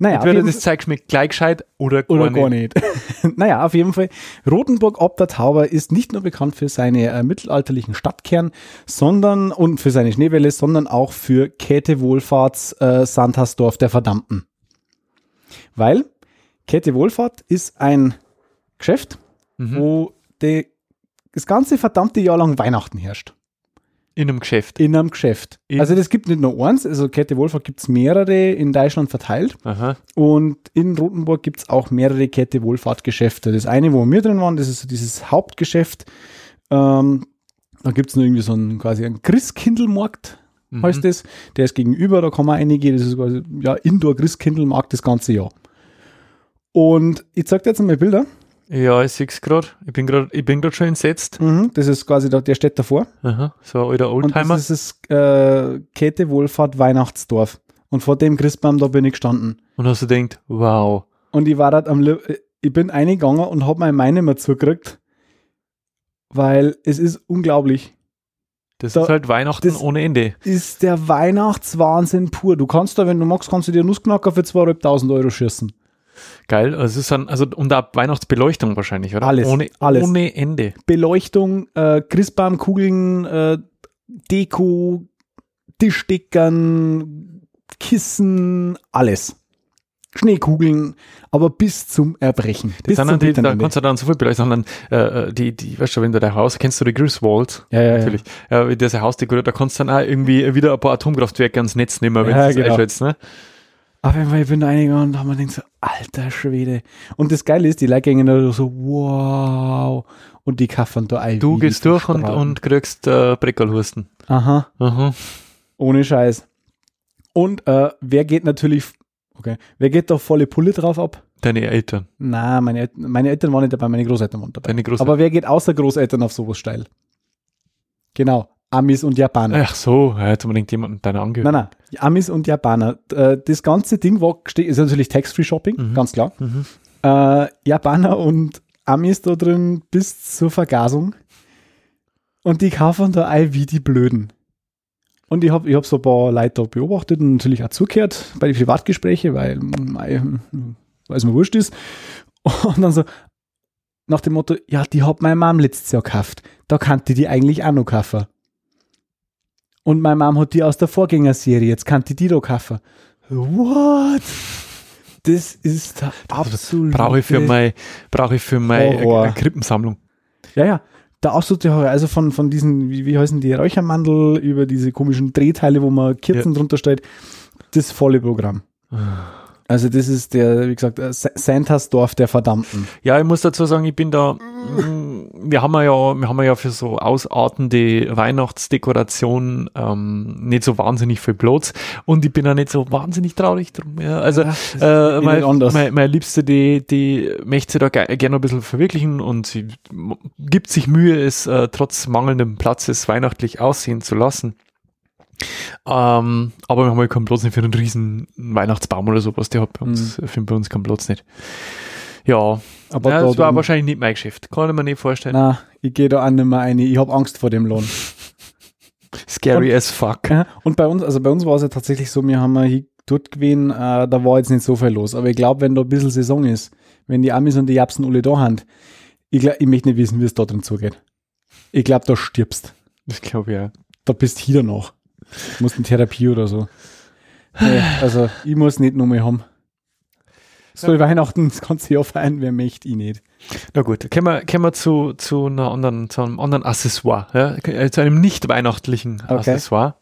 Naja, Entweder das Zeug schmeckt gleich gescheit oder gar Oder nicht. gar nicht. naja, auf jeden Fall. Rotenburg ob der Tauber ist nicht nur bekannt für seine äh, mittelalterlichen Stadtkern, sondern und für seine Schneewelle, sondern auch für Käthe Wohlfahrts äh, Sandhausdorf der Verdammten. Weil Käthe Wohlfahrt ist ein Geschäft, Mhm. wo die, das ganze verdammte Jahr lang Weihnachten herrscht. In einem Geschäft. In einem Geschäft. In- also das gibt nicht nur eins, also Käthe Wohlfahrt gibt es mehrere in Deutschland verteilt. Aha. Und in Rothenburg gibt es auch mehrere Kette Wohlfahrtgeschäfte. Das eine, wo wir drin waren, das ist so dieses Hauptgeschäft. Ähm, da gibt es irgendwie so einen quasi einen Christkindlmarkt, Mhm. heißt das. Der ist gegenüber, da kann man reingehen. Das ist quasi ja, Indoor-Christkindlmarkt das ganze Jahr. Und ich zeig dir jetzt mal Bilder. Ja, ich sehe es gerade. Ich bin gerade schon entsetzt. Mhm, das ist quasi, da, der steht davor. Aha. So ein alter Und Oldtimer. das ist das äh, Wohlfahrt Weihnachtsdorf. Und vor dem Christbaum, da bin ich gestanden. Und hast du gedacht, wow. Und ich war dort am, Li- ich bin eingegangen und habe mein Meine mehr zugekriegt, weil es ist unglaublich. Das Da- ist halt Weihnachten ohne Ende. Ist der Weihnachtswahnsinn pur. Du kannst da, wenn du magst, kannst du dir Nussknacker für 2.500 Euro schießen. Geil. Also, es ist dann, also und auch Weihnachtsbeleuchtung wahrscheinlich, oder? Alles, Ohne, alles. ohne Ende. Beleuchtung, äh, Christbaumkugeln, äh, Deko, Tischdeckern, Kissen, alles. Schneekugeln, aber bis zum Erbrechen. Das bis zum die, da kannst du dann so viel beleuchten, sondern äh, die, die, weißt du, wenn du dein Haus, kennst du die Griswolds? Ja, ja. Natürlich. Ja, wie diese Hausdekor, da kannst du dann auch irgendwie wieder ein paar Atomkraftwerke ans Netz nehmen, wenn Ja, du das genau. einschätzt, ne? Auf jeden Fall, ich bin da reingegangen und da haben wir gedacht so, alter Schwede. Und das Geile ist, die Leute gehen da so, wow. Und die kaffern da ein. Du gehst durch und, und kriegst äh, Breckerlhusten. Aha, Aha. ohne Scheiß. Und äh, wer geht natürlich, okay, wer geht da volle Pulle drauf ab? Deine Eltern, Na, meine, meine Eltern waren nicht dabei, meine Großeltern waren dabei. deine Großeltern. Aber wer geht außer Großeltern auf sowas steil? Genau, Amis und Japaner. Ach so, jetzt unbedingt jemanden deiner Angehörigen. Nein, nein, Amis und Japaner. Äh, Das ganze Ding war, ist natürlich Tax-Free-Shopping, Mhm. ganz klar. Mhm. Äh, Japaner und Amis da drin bis zur Vergasung. Und die kaufen da ein wie die Blöden. Und ich habe ich hab so ein paar Leute da beobachtet und natürlich auch zugehört bei den Privatgesprächen, weil, weil es mir wurscht ist. Und dann so nach dem Motto, ja, die hat meine Mom letztes Jahr gekauft. Da kannte die eigentlich auch noch kaufen. Und meine Mom hat die aus der Vorgängerserie, jetzt kannte die da kaufen. What? Das ist der absolute Brauche ich für meine, brauche ich für meine Horror. äh, Krippensammlung. Ja, ja. Der absolute Horror. Also von, von diesen, wie, wie heißen die, Räuchermandel über diese komischen Drehteile, wo man Kerzen drunter stellt. Das volle Programm. Also das ist der, wie gesagt, äh, Sa- Santas Dorf der Verdammten. Ja, ich muss dazu sagen, ich bin da, mm, wir haben ja, wir haben ja für so ausartende Weihnachtsdekoration ähm, nicht so wahnsinnig viel Platz und ich bin ja nicht so wahnsinnig traurig drum. Ja. Also Ja, äh, geht mein, mein, meine Liebste, die, die möchte da ge gerne ein bisschen verwirklichen und sie gibt sich Mühe, es äh, trotz mangelndem Platzes weihnachtlich aussehen zu lassen. Ähm, aber wir haben halt keinen Platz nicht für einen riesen Weihnachtsbaum oder sowas, der hat bei uns, findet bei uns keinen Platz nicht. Ja, Mhm. Aber ja, da das war wahrscheinlich nicht mein Geschäft. Kann ich mir nicht vorstellen. Na, ich gehe da auch nicht mehr rein. Ich habe Angst vor dem Lohn. Scary as fuck. Ja, Und bei uns, also bei uns war es ja tatsächlich so, wir haben hier dort gewesen, äh, da war jetzt nicht so viel los. Aber ich glaube, wenn da ein bisschen Saison ist, wenn die Amis und die Japsen alle da haben, ich, glaub, ich möchte nicht wissen, wie es da drin zugeht. Ich glaube, da stirbst. Das glaube ich ja. Da bist du hier noch. Du musst in Therapie oder so. Nee, also, ich muss nicht mehr haben. Soll Weihnachten das ganze Jahr feiern, wer möchte ich nicht. Na gut, kommen wir, kommen wir zu, zu, einer anderen, zu einem anderen Accessoire, ja? äh, zu einem nicht weihnachtlichen Okay. Accessoire.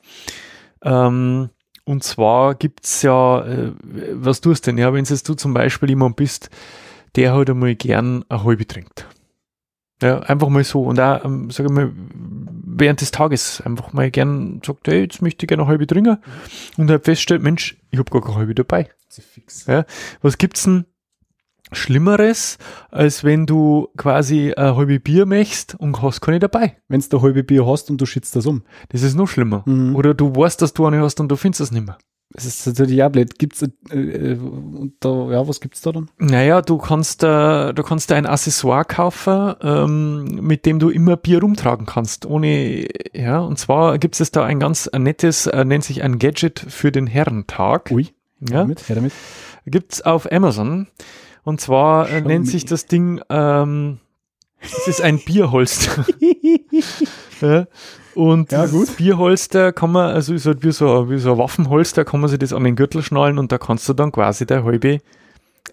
Ähm, und zwar gibt's ja, äh, was tust du denn? Ja, wenn jetzt du zum Beispiel jemand bist, der halt einmal gern eine halbe trinkt. Ja, einfach mal so. Und auch, ähm, sag ich mal, während des Tages einfach mal gern sagt, hey, jetzt möchte ich gerne eine halbe trinken. Und halt feststellt, Mensch, ich habe gar keine halbe dabei. Ja, was gibt's denn Schlimmeres, als wenn du quasi ein halbe Bier möchtest und hast keine dabei? Wenn du halbe Bier hast und du schützt das um. Das ist noch schlimmer. Mhm. Oder du weißt, dass du eine hast und du findest es nicht mehr. Das ist natürlich auch blöd. Gibt's, äh, äh, da, ja, was gibt's da dann? Naja, du kannst, äh, du kannst ein Accessoire kaufen, ähm, mit dem du immer Bier rumtragen kannst. Ohne, ja, und zwar gibt es da ein ganz nettes, äh, nennt sich ein Gadget für den Herrentag. Ui. Ja, Mit, her damit. gibt's auf Amazon. Und zwar äh, Schau nennt sich das Ding, ähm, es ist ein Bierholster. ja. Und Ja, das gut. Bierholster kann man, also ist halt wie so, wie so ein Waffenholster, kann man sich das an den Gürtel schnallen und da kannst du dann quasi der halbe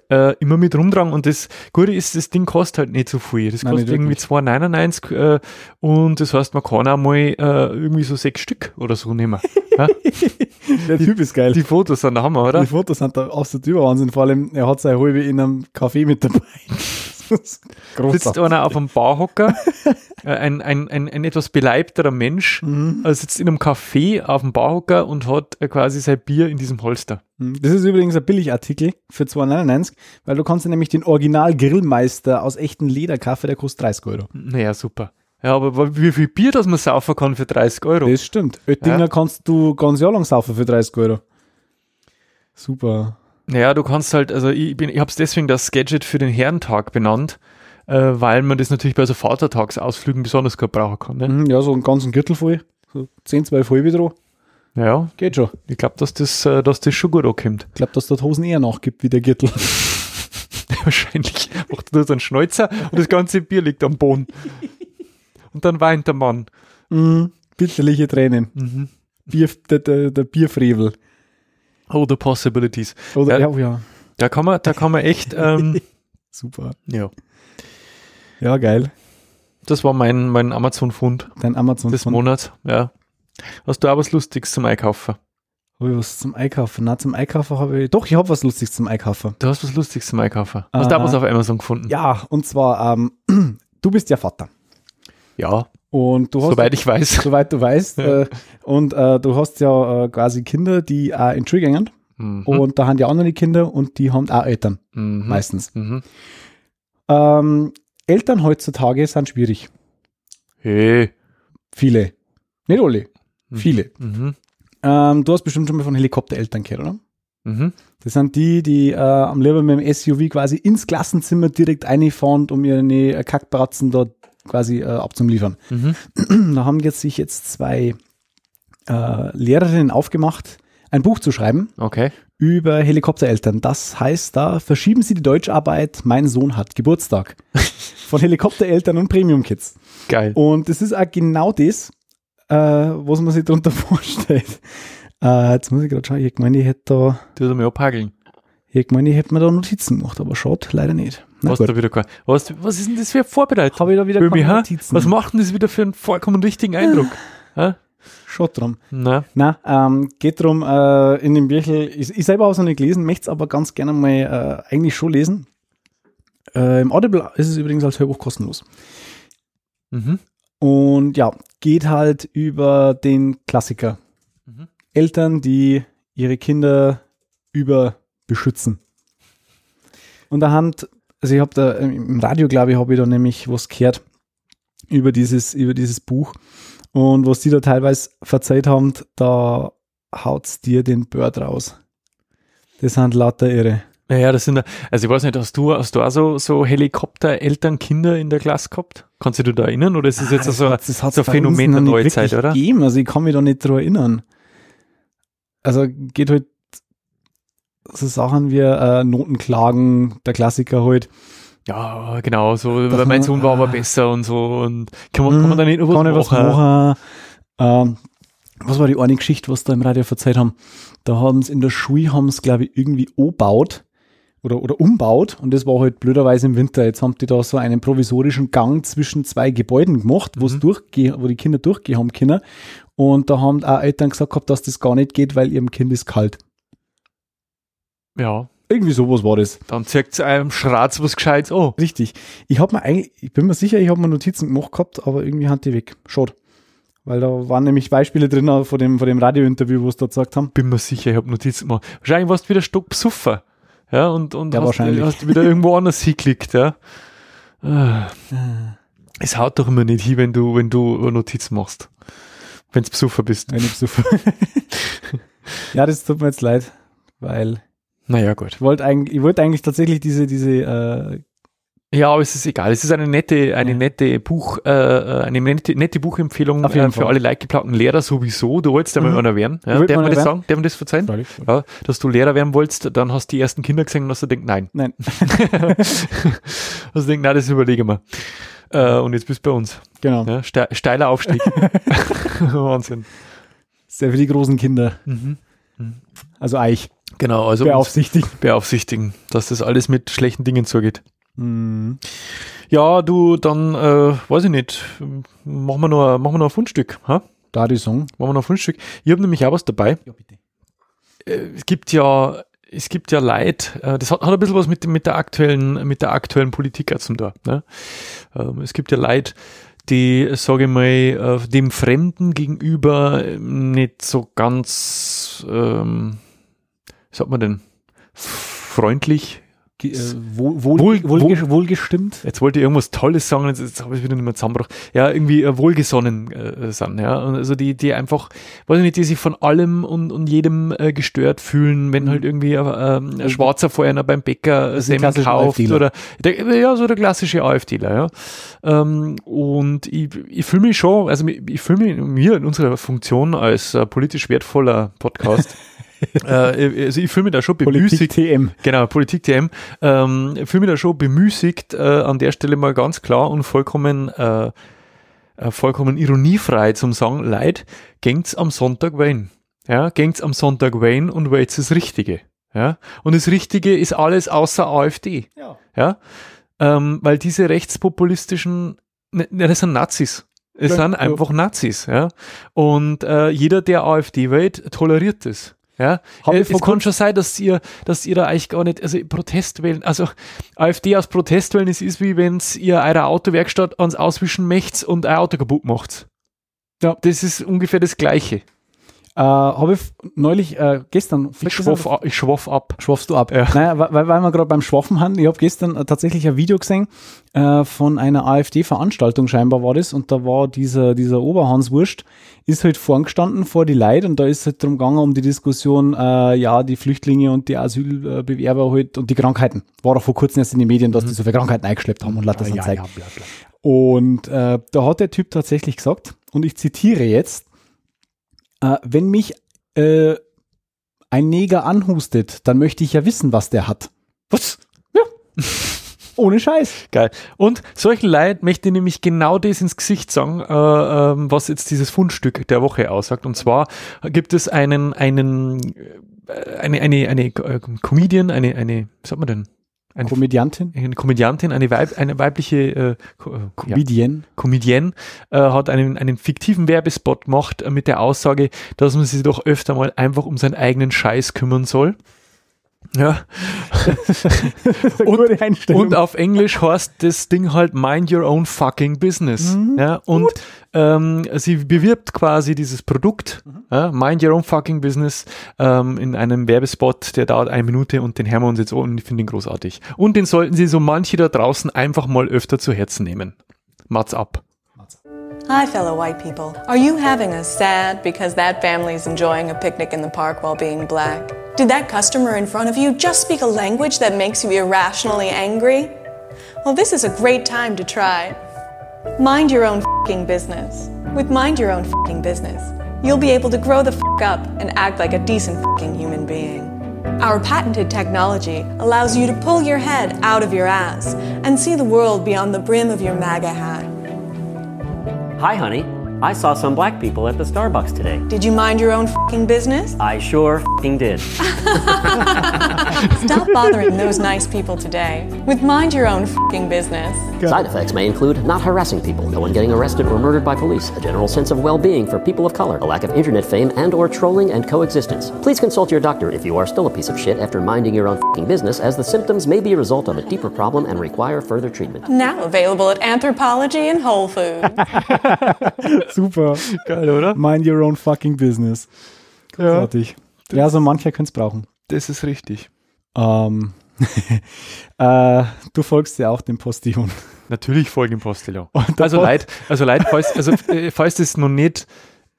äh, immer mit rumtragen. Und das Gute ist, das Ding kostet halt nicht so viel. Das Nein, kostet irgendwie wirklich. 2,99 äh, und das heißt, man kann auch mal äh, irgendwie so sechs Stück oder so nehmen. ja? Der Typ ist geil. Die Fotos sind der Hammer, oder? Die Fotos sind da absolut Überwahnsinn. Vor allem, er hat seine halbe in einem Café mit dabei. Sitzt einer auf einem Barhocker, äh, ein, ein, ein, ein etwas beleibterer Mensch, Mhm. äh, sitzt in einem Café auf dem Barhocker und hat äh, quasi sein Bier in diesem Holster. Das ist übrigens ein Billigartikel für 2,99, weil du kannst nämlich den Original Grillmeister aus echten Leder kaufen, der kostet 30 Euro. Naja, super. Ja, aber wie viel Bier, das man saufen kann für 30 Euro? Das stimmt. Oettinger Ja. kannst du ganz Jahr lang saufen für 30 Euro. Super. Naja, du kannst halt, also ich, bin, ich habe es deswegen das Gadget für den Herrentag benannt, äh, weil man das natürlich bei so Vatertagsausflügen besonders gut brauchen kann. Ne? Mhm, Ja, so einen ganzen Gürtel voll. So 10, 12 halbe drauf. Ja, Geht schon. ich glaube, dass das, äh, dass das schon gut ankommt. Ich glaube, dass dort Hosen eher nachgibt wie der Gürtel. Wahrscheinlich macht er so einen Schnäuzer und das ganze Bier liegt am Boden. Und dann weint der Mann. Mhm. Bitterliche Tränen. Mhm. Bier, der, der, der Bierfrevel. Oh, the possibilities. Oder, Ja. ja, ja. Da kann man, da kann man echt, ähm, Super. ja. Ja, geil. Das war mein, mein Amazon-Fund Dein Amazon. des Monats, ja. Hast du auch was Lustiges zum Einkaufen? Habe ich was zum Einkaufen? Na, zum Einkaufen habe ich. Doch, ich habe was Lustiges zum Einkaufen. Du hast was Lustiges zum Einkaufen. Hast du Aha. auch was auf Amazon gefunden? Ja, und zwar, ähm, du bist ja Vater. Ja, Und du hast. soweit ich weiß. soweit du weißt. Ja. Äh, und äh, du hast ja äh, quasi Kinder, die auch in die Schule gehen. Mhm. Und da haben die anderen Kinder und die haben auch Eltern, Mhm. meistens. Mhm. Ähm, Eltern heutzutage sind schwierig. Hey. Viele. Nicht alle. Mhm. Viele. Mhm. Ähm, du hast bestimmt schon mal von Helikoptereltern gehört, oder? Mhm. Das sind die, die äh, am lieber mit dem SUV quasi ins Klassenzimmer direkt reinfahren, um ihre äh, Kackbratzen dort quasi äh, abzuliefern. Mhm. da haben jetzt sich jetzt zwei äh, Lehrerinnen aufgemacht, ein Buch zu schreiben Okay. über Helikoptereltern. Das heißt, da verschieben sie die Deutscharbeit, mein Sohn hat Geburtstag. Von Helikoptereltern und Premium-Kids. Geil. Und das ist auch genau das, äh, was man sich darunter vorstellt. Äh, jetzt muss ich gerade schauen, ich meine, ich hätte da, Du musst mal abhageln. Ich meine, ich hätte mir da Notizen gemacht, aber schaut, leider nicht. Na gut. da wieder kein, was, was ist denn das für eine Vorbereitung? Habe ich da wieder Böbi, keine? Notizen? Was macht denn das wieder für einen vollkommen richtigen Eindruck? ha? Schaut drum. Na, Na, ähm, geht drum äh, in dem Büchel, ich, ich selber habe es noch nicht gelesen, möchte es aber ganz gerne mal äh, eigentlich schon lesen. Äh, Im Audible ist es übrigens als Hörbuch kostenlos. mhm. Und ja, geht halt über den Klassiker. Mhm. Eltern, die ihre Kinder überbeschützen. Und da haben, also ich habe da im Radio, glaube ich, habe ich da nämlich was gehört über dieses, über dieses Buch. Und was die da teilweise verzeiht haben, da haut's dir den Bird raus. Das sind lauter Irre. Naja, das sind, also ich weiß nicht, hast du, hast du auch so, so Helikopter-Elternkinder in der Klasse gehabt? Kannst du dich da erinnern? Oder ist das jetzt Ah, so, hat's- das so ein Phänomen der Neuzeit, oder? Gegeben. Also ich kann mich da nicht dran erinnern. Also geht halt so Sachen wie äh, Notenklagen, der Klassiker halt. Ja, genau, so, weil mein Sohn war aber ah. besser und so und kann man, kann man da nicht noch Hm, kann was machen? machen. Ähm, was war die eine Geschichte, was da im Radio verzeiht haben? Da haben sie in der Schule, haben sie glaube ich irgendwie umbaut oder, oder umbaut und das war halt blöderweise im Winter. Jetzt haben die da so einen provisorischen Gang zwischen zwei Gebäuden gemacht, wo Mhm. durchgehen, wo die Kinder durchgehen haben können. Und da haben auch Eltern gesagt gehabt, dass das gar nicht geht, weil ihrem Kind ist kalt. Ja, Irgendwie sowas war das. dann zeigt einem Schratz was Gescheites an. Richtig. Ich habe mir eigentlich, ich bin mir sicher, ich habe mir Notizen gemacht gehabt, aber irgendwie hat die weg. Schade. Weil da waren nämlich Beispiele drin von dem, von dem Radiointerview, wo sie da gesagt haben. Bin mir sicher, ich habe Notizen gemacht. Wahrscheinlich warst du wieder Stock besoffen. Ja, und, und Ja, hast, hast wieder irgendwo anders hingeklickt, ja. Ah. Es haut doch immer nicht hin, wenn du, wenn du Notizen machst. Wenn du besoffen bist. Wenn ich so Ja, das tut mir jetzt leid, weil Naja, gut. ich wollte eigentlich, ich wollte eigentlich tatsächlich diese, diese, äh, Ja, aber es ist egal. Es ist eine nette, eine Ja. nette Buch, äh, äh, eine nette, nette Buchempfehlung äh, für Fall. alle leidgeplaugten Lehrer sowieso. Du wolltest ja Mhm. mal einer werden. Ja, darf mal man das einer sagen? Darf man das verzeihen? freilich. Ja, dass du Lehrer werden wolltest, dann hast du die ersten Kinder gesehen und hast du gedacht, nein. nein, hast du gedacht, nein, das überlege mir. Äh, und jetzt bist du bei uns. genau. Ja, ste steiler Aufstieg. Wahnsinn. Sehr für die großen Kinder. Mhm. Also Eich, Genau, also beaufsichtigen. beaufsichtigen, dass das alles mit schlechten Dingen zugeht. Mhm. Ja, du, dann, äh, weiß ich nicht, machen wir noch, machen wir noch ein Fundstück. Ha? Da die Song. Machen wir noch ein Fundstück. Ich habe nämlich auch was dabei. Ja, bitte. Äh, es gibt ja, es gibt ja Leid, äh, das hat, hat ein bisschen was mit, mit der aktuellen, mit der aktuellen Politik zum tun. Ne? Ähm, es gibt ja Leid, die, sage ich mal, äh, dem Fremden gegenüber nicht so ganz, ähm, sagt man denn, freundlich Ge- äh, wohl, wohl, Wohl- wohl, wohl- wohlgestimmt. Jetzt wollte ich irgendwas Tolles sagen, jetzt, jetzt habe ich wieder nicht mehr zusammengebracht. Ja, irgendwie äh, wohlgesonnen äh, sind, ja. Und also die, die einfach, weiß ich nicht, die sich von allem und, und jedem äh, gestört fühlen, wenn halt irgendwie äh, ähm, ein Schwarzer vorher noch beim Bäcker sind Semmeln kauft oder der, ja, so der klassische AfDler, ja. Ähm, und ich, ich fühle mich schon, also ich, ich fühle mich mir in unserer Funktion als äh, politisch wertvoller Podcast, äh, also ich fühle mich da schon bemüßigt, Politik TM. Genau, Politik-TM. Ähm, ich fühle mich da schon bemüßigt, äh, an der Stelle mal ganz klar und vollkommen, äh, äh, vollkommen ironiefrei zum sagen, Leid, gängt's am Sonntag wählen. Ja, gängt's am Sonntag wählen und wählt das Richtige. Ja, und das Richtige ist alles außer AfD. Ja. Ja, ähm, weil diese rechtspopulistischen, ne, ne, das sind Nazis. Es Ja, sind ja. einfach Nazis, ja. Und äh, jeder, der AfD wählt, toleriert das. Ja, Hab äh, ich es vor kann schon sein, dass ihr, dass ihr da eigentlich gar nicht, also Protest wählen, also AfD aus Protest wählen, es ist wie wenn ihr eure Autowerkstatt ans Auswischen möchtet und ein Auto kaputt macht. Ja. Das ist ungefähr das Gleiche. Äh, Habe ich neulich, äh, gestern, Ich schwaff, a- ich schwaff ab. Schwaffst du ab? Ja. Naja, weil, weil wir gerade beim Schwaffen haben. Ich habe gestern äh, tatsächlich ein Video gesehen äh, von einer AfD-Veranstaltung, scheinbar war das, und da war dieser, dieser Oberhans Wurst, ist halt vorgestanden vor die Leute und da ist halt drum gegangen um die Diskussion, äh, ja, die Flüchtlinge und die Asylbewerber halt und die Krankheiten. War doch vor kurzem erst in den Medien, dass die so viele Krankheiten eingeschleppt haben und lauter so Zeug. Und äh, da hat der Typ tatsächlich gesagt, und ich zitiere jetzt, äh, wenn mich äh, ein Neger anhustet, dann möchte ich ja wissen, was der hat. Was? Ohne Scheiß. Geil. Und solchen Leuten möchte ich nämlich genau das ins Gesicht sagen, äh, ähm, was jetzt dieses Fundstück der Woche aussagt. Und zwar gibt es einen, einen, äh, eine, eine, eine äh, Comedian, eine, eine, wie sagt man denn? Eine, Komödiantin? eine Komödiantin, eine, Weib, eine weibliche äh, Ko- äh, ja. Comedienne äh, hat einen, einen fiktiven Werbespot gemacht äh, mit der Aussage, dass man sich doch öfter mal einfach um seinen eigenen Scheiß kümmern soll. Ja. Gute Einstellung. Und auf Englisch heißt das Ding halt Mind Your Own Fucking Business. Mhm. Ja, und ähm, sie bewirbt quasi dieses Produkt, Mhm. ja, Mind Your Own Fucking Business, ähm, in einem Werbespot, der dauert eine Minute und den hören wir uns jetzt an und ich finde ihn großartig. Und den sollten Sie so manche da draußen einfach mal öfter zu Herzen nehmen. Mats ab. Hi, fellow white people. Are you having a sad because that family's enjoying a picnic in the park while being black? Did that customer in front of you just speak a language that makes you irrationally angry? Well, this is a great time to try. Mind your own fing business. With Mind Your Own fing business, you'll be able to grow the f up and act like a decent fing human being. Our patented technology allows you to pull your head out of your ass and see the world beyond the brim of your MAGA hat. Hi, honey. I saw some black people at the Starbucks today. Did you mind your own fing business? I sure fing did. Stop bothering those nice people today with Mind Your Own fing business. Side effects may include not harassing people, no one getting arrested or murdered by police, a general sense of well-being for people of color, a lack of internet fame and or trolling and coexistence. Please consult your doctor if you are still a piece of shit after minding your own fing business as the symptoms may be a result of a deeper problem and require further treatment. Now available at Anthropology and Whole Foods. Super. Geil, oder? Mind your own fucking business. Großartig. Ja, so mancher könnte es brauchen. Das ist richtig. Ähm, äh, du folgst ja auch dem Postillon. Natürlich folgen im Postillon. Und der Also Post- Leid, also Leid, falls, also, äh, falls das noch nicht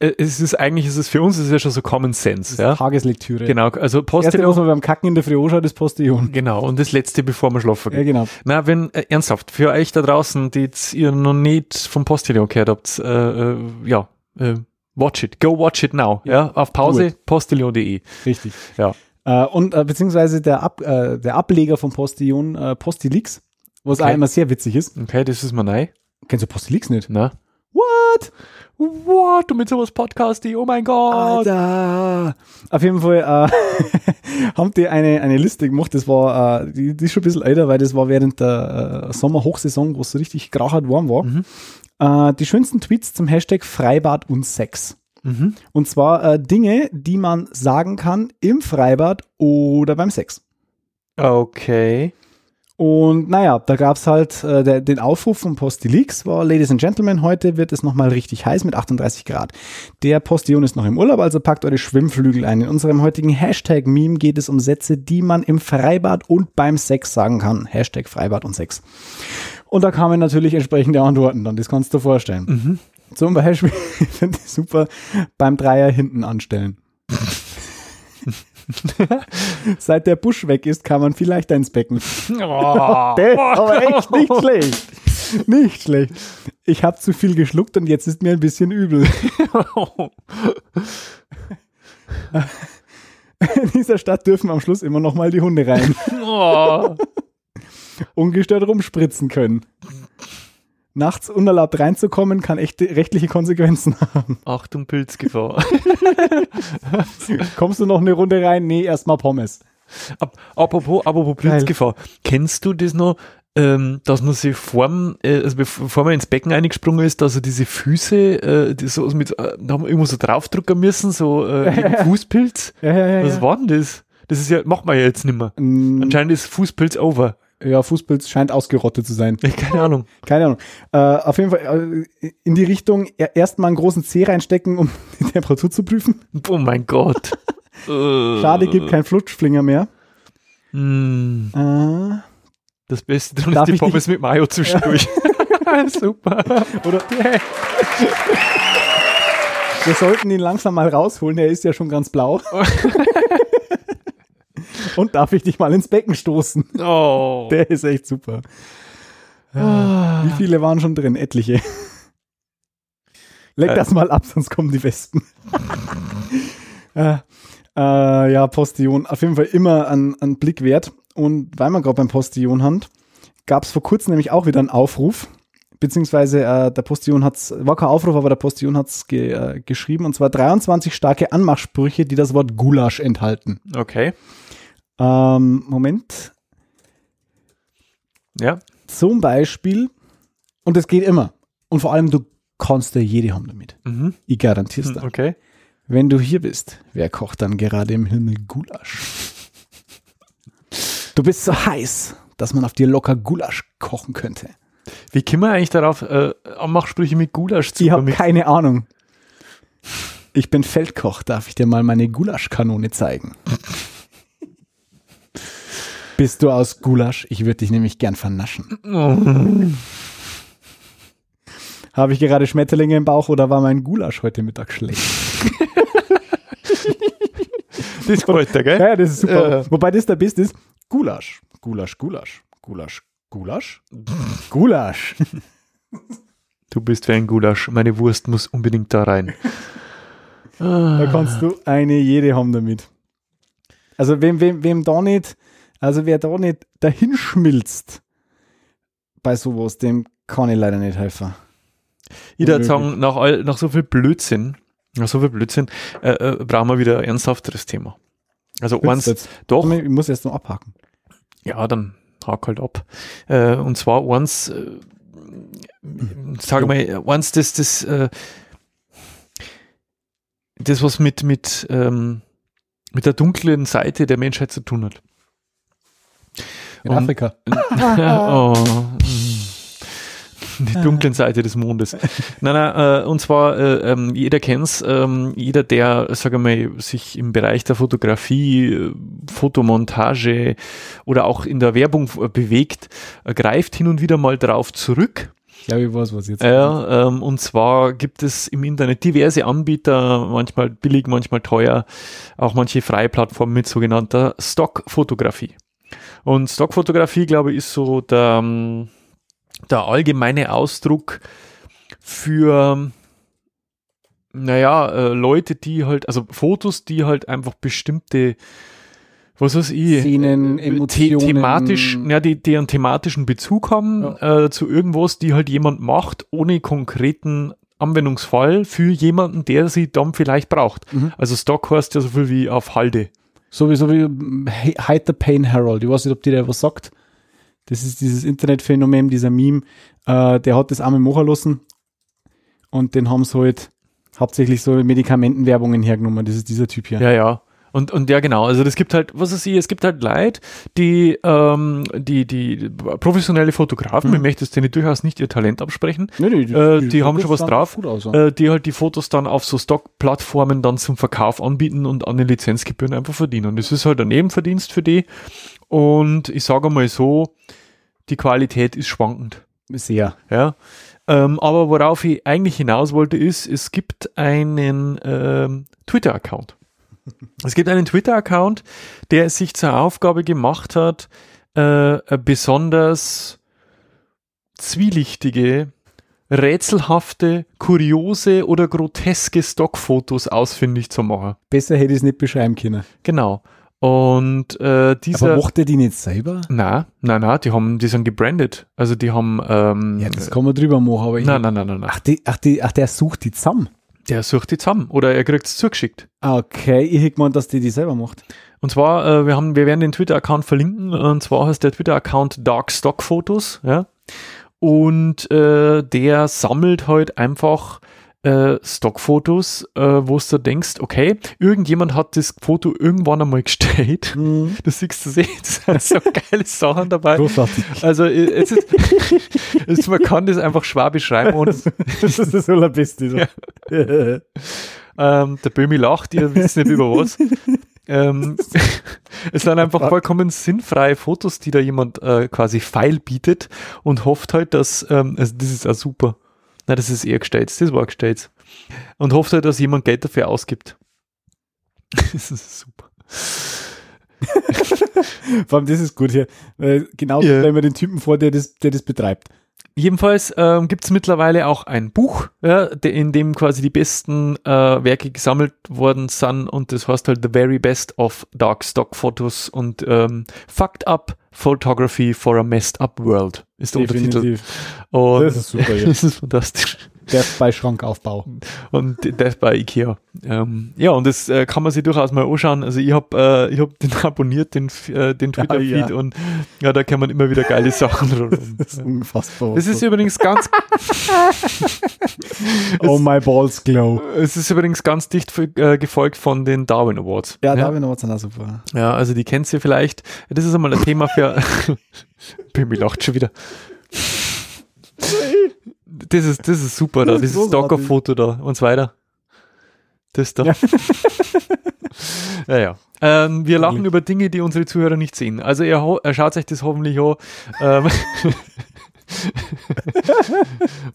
äh, es ist eigentlich, ist es für uns ist es ja schon so Common Sense, ja. Tageslektüre. Genau, also Erste, Postillon. was man beim Kacken in der Früh anschaut, ist Postillon. Genau, und das letzte, bevor man schlafen Ja, geht. genau. Na, wenn, äh, ernsthaft, für euch da draußen, die jetzt ihr noch nicht vom Postillon gehört habt, äh, äh, ja, äh, watch it, go watch it now, ja, auf do Pause, postillon.de, Richtig. ja. Äh, und äh, beziehungsweise der, Ab, äh, der Ableger von Postillon, äh, Postilix, was Okay. auch immer sehr witzig ist. Okay, das ist mir neu, Kennst du Postilix nicht? na. What? What, du mit sowas Podcasty, oh mein Gott. Alter! Auf jeden Fall äh, haben die eine, eine Liste gemacht, das war, äh, die, die ist schon ein bisschen älter, weil das war während der äh, Sommerhochsaison, wo es so richtig grachert warm war. Äh, die schönsten Tweets zum Hashtag Freibad und Sex. Und zwar äh, Dinge, die man sagen kann im Freibad oder beim Sex. Okay. Und naja, da gab's halt äh, der, den Aufruf von Postilix, war Ladies and Gentlemen, heute wird es nochmal richtig heiß mit 38 Grad. Der Postillon ist noch im Urlaub, also packt eure Schwimmflügel ein. In unserem heutigen Hashtag-Meme geht es um Sätze, die man im Freibad und beim Sex sagen kann. Hashtag Freibad und Sex. Und da kamen natürlich entsprechende Antworten dann, das kannst du dir vorstellen. Zum Beispiel, ich finde ich super, beim Dreier hinten anstellen. Seit der Busch weg ist, kann man vielleicht ins Becken. Oh. Ist aber echt nicht schlecht. Nicht schlecht. Ich habe zu viel geschluckt und jetzt ist mir ein bisschen übel. In dieser Stadt dürfen am Schluss immer noch mal die Hunde rein. Oh. Ungestört rumspritzen können. Nachts unerlaubt reinzukommen, kann echte rechtliche Konsequenzen haben. Achtung, Pilzgefahr. Kommst du noch eine Runde rein? Nee, erstmal Pommes. Ap apropos, apropos Blitzgefahr. Kennst du das noch, ähm, dass man sich vorm, äh, also bev- bevor man ins Becken eingesprungen ist, dass er diese Füße, äh, die so mit, äh, da haben wir irgendwo so draufdrucken müssen, so äh, gegen Fußpilz? Ja, ja, ja. Was ja. war denn das? Das ist ja, macht man ja jetzt nicht mehr. Mm, Anscheinend ist Fußpilz over. Ja, Fußpilz scheint ausgerottet zu sein. Ja, Keine Ahnung. Keine Ahnung. Äh, auf jeden Fall äh, in die Richtung er- erstmal einen großen Zeh reinstecken, um die Temperatur zu prüfen. Oh mein Gott. Schade, gibt kein Flutschflinger mehr. mm, Äh, Das Beste dran ist die Pommes mit Mayo zwischendurch. Super. oder wir sollten ihn langsam mal rausholen, er ist ja schon ganz blau. Und darf ich dich mal ins Becken stoßen? Oh. Der ist echt super. Wie viele waren schon drin? Etliche. Leck Äh. das mal ab, sonst kommen die Wespen. äh, äh, ja, Postillon. Auf jeden Fall immer ein, Blick wert. Und weil man gerade beim Postillon hat, gab es vor kurzem nämlich auch wieder einen Aufruf. Beziehungsweise äh, der Postillon hat's, war kein Aufruf, aber der Postillon hat's ge, äh, geschrieben. Und zwar 23 starke Anmachsprüche, die das Wort Gulasch enthalten. Okay. Ähm, Moment. Ja. Zum Beispiel, und das geht immer. Und vor allem, du kannst ja jede haben damit. Mhm. Ich garantiere es dir. Okay. Wenn du hier bist, wer kocht dann gerade im Himmel Gulasch? Du bist so heiß, dass man auf dir locker Gulasch kochen könnte. Wie kommen wir eigentlich darauf, äh, Anmachsprüche mit Gulasch zu Ich habe keine Ahnung. Ich bin Feldkoch, darf ich dir mal meine Gulaschkanone zeigen? Bist du aus Gulasch? Ich würde dich nämlich gern vernaschen. Habe ich gerade Schmetterlinge im Bauch oder war mein Gulasch heute Mittag schlecht? Das gefällt dir, gell? Ja, das ist super. Äh. Wobei das der Beste ist, Gulasch. Gulasch, Gulasch, Gulasch, Gulasch, Gulasch. Du bist wie ein Gulasch. Meine Wurst muss unbedingt da rein. Da kannst du eine jede haben damit. Also wem, wem, wem da nicht, also wer da nicht dahin schmilzt bei sowas, dem kann ich leider nicht helfen. Ich würde sagen, nach, all, nach so viel Blödsinn, nach so viel Blödsinn, äh, äh, brauchen wir wieder ein ernsthafteres Thema. Also eins, Jetzt, doch, ich muss jetzt noch abhaken. ja, dann hak halt ab. Äh, und zwar eins, äh, sag mal, eins, das, das, äh, das, was mit, mit, ähm, mit der dunklen Seite der Menschheit zu tun hat. In Und- Afrika. oh, die dunklen Seite des Mondes. Nein, nein, äh, und zwar, äh, ähm, jeder kennt's, ähm, jeder, der, sag ich mal, sich im Bereich der Fotografie, äh, Fotomontage oder auch in der Werbung äh, bewegt, äh, greift hin und wieder mal drauf zurück, Ich glaube, ich weiß, was jetzt Ja, ähm, und zwar gibt es im Internet diverse Anbieter, manchmal billig, manchmal teuer, auch manche freie Plattformen mit sogenannter Stockfotografie. Und Stockfotografie, glaube ich, ist so der, ähm, der allgemeine Ausdruck für, naja, äh, Leute, die halt, also Fotos, die halt einfach bestimmte, was weiß ich, Szenen, äh, Emotionen. The thematisch, ja, die, die einen thematischen Bezug haben äh, zu irgendwas, die halt jemand macht, ohne konkreten Anwendungsfall für jemanden, der sie dann vielleicht braucht. Mhm. Also Stock heißt ja so viel wie auf Halde. Sowieso wie mm, Hi- Hide the Pain Herald. Ich weiß nicht, ob dir der was sagt. Das ist dieses Internetphänomen, dieser Meme. Äh, der hat das einmal machen lassen und den haben sie halt hauptsächlich so Medikamentenwerbungen hergenommen. Das ist dieser Typ hier. Ja, ja. Und, und ja, genau. Also es gibt halt, was weiß ich, es gibt halt Leute, die, ähm, die, die professionelle Fotografen, ich möchte es denen durchaus nicht ihr Talent absprechen, Nee, nee, äh, die haben schon was drauf, aus, ja. äh, die halt die Fotos dann auf so Stock-Plattformen dann zum Verkauf anbieten und an den Lizenzgebühren einfach verdienen. Und das ist halt ein Nebenverdienst für die. Und ich sage mal so, die Qualität ist schwankend. Sehr. Ja. Ähm, aber worauf ich eigentlich hinaus wollte, ist, es gibt einen ähm, Twitter-Account. Es gibt einen Twitter-Account, der es sich zur Aufgabe gemacht hat, äh, besonders zwielichtige, rätselhafte, kuriose oder groteske Stockfotos ausfindig zu machen. Besser hätte ich es nicht beschreiben können. Genau. Und äh, dieser. Aber macht er die nicht selber? na, na, na, die haben, die sind gebrandet. Also die haben. Ähm, Ja, das kann man drüber machen, aber ich. nein, nein, nein, nein, nein. Ach, die, ach, die, ach, der sucht die zusammen. Der sucht die zusammen oder er kriegt es zugeschickt. Okay, ich hätte gemeint, dass die die selber macht. Und zwar, äh, wir haben, wir werden den Twitter-Account verlinken. Und zwar heißt der Twitter-Account Dark Stock Photos, ja. Und äh, der sammelt halt einfach äh, Stockfotos, äh, wo du denkst, okay, irgendjemand hat das Foto irgendwann einmal gestellt. Du siehst das eh, da sind so geile Sachen dabei. Großartig. Also äh, es ist, es, man kann das einfach schwer beschreiben und das ist das Allerbeste. So. Ähm, der Böhmi lacht, ihr wisst nicht über was. ähm, es sind einfach vollkommen sinnfreie Fotos, die da jemand äh, quasi feil bietet und hofft halt, dass, ähm, also das ist auch super. Na, das ist eher gestellt, das war gestellt. Und hofft halt, dass jemand Geld dafür ausgibt. das ist super. Vor allem, das ist gut hier. Genau, Ja. wenn man den Typen vor, der das, der das betreibt. Jedenfalls ähm, gibt es mittlerweile auch ein Buch, ja, de, in dem quasi die besten äh, Werke gesammelt worden sind und das heißt halt The Very Best of Dark Stock Photos und ähm, Fucked Up Photography for a Messed Up World ist der Untertitel. Und Das ist super, ja. das ist fantastisch. Der bei Schrankaufbau. Und das bei Ikea. Ähm, ja, und das äh, kann man sich durchaus mal anschauen. Also ich habe äh, ich hab den abonniert, den, äh, den Twitter-Feed ja. und ja, da kann man immer wieder geile Sachen rundum. Das ist unfassbar. Das ist übrigens ganz oh my balls glow. Es ist übrigens ganz dicht äh, gefolgt von den Darwin Awards. Ja, Darwin Awards sind auch super. Ja, also die kennt ihr vielleicht. Das ist einmal ein Thema für. Bimi lacht schon wieder. Das ist, das ist super da, Das ist dieses. Stalker-Foto da und so weiter. Das da. Ja. Ja, ja. Ähm, wir lachen über Dinge, die unsere Zuhörer nicht sehen. Also ihr, er schaut sich das hoffentlich an. Ähm,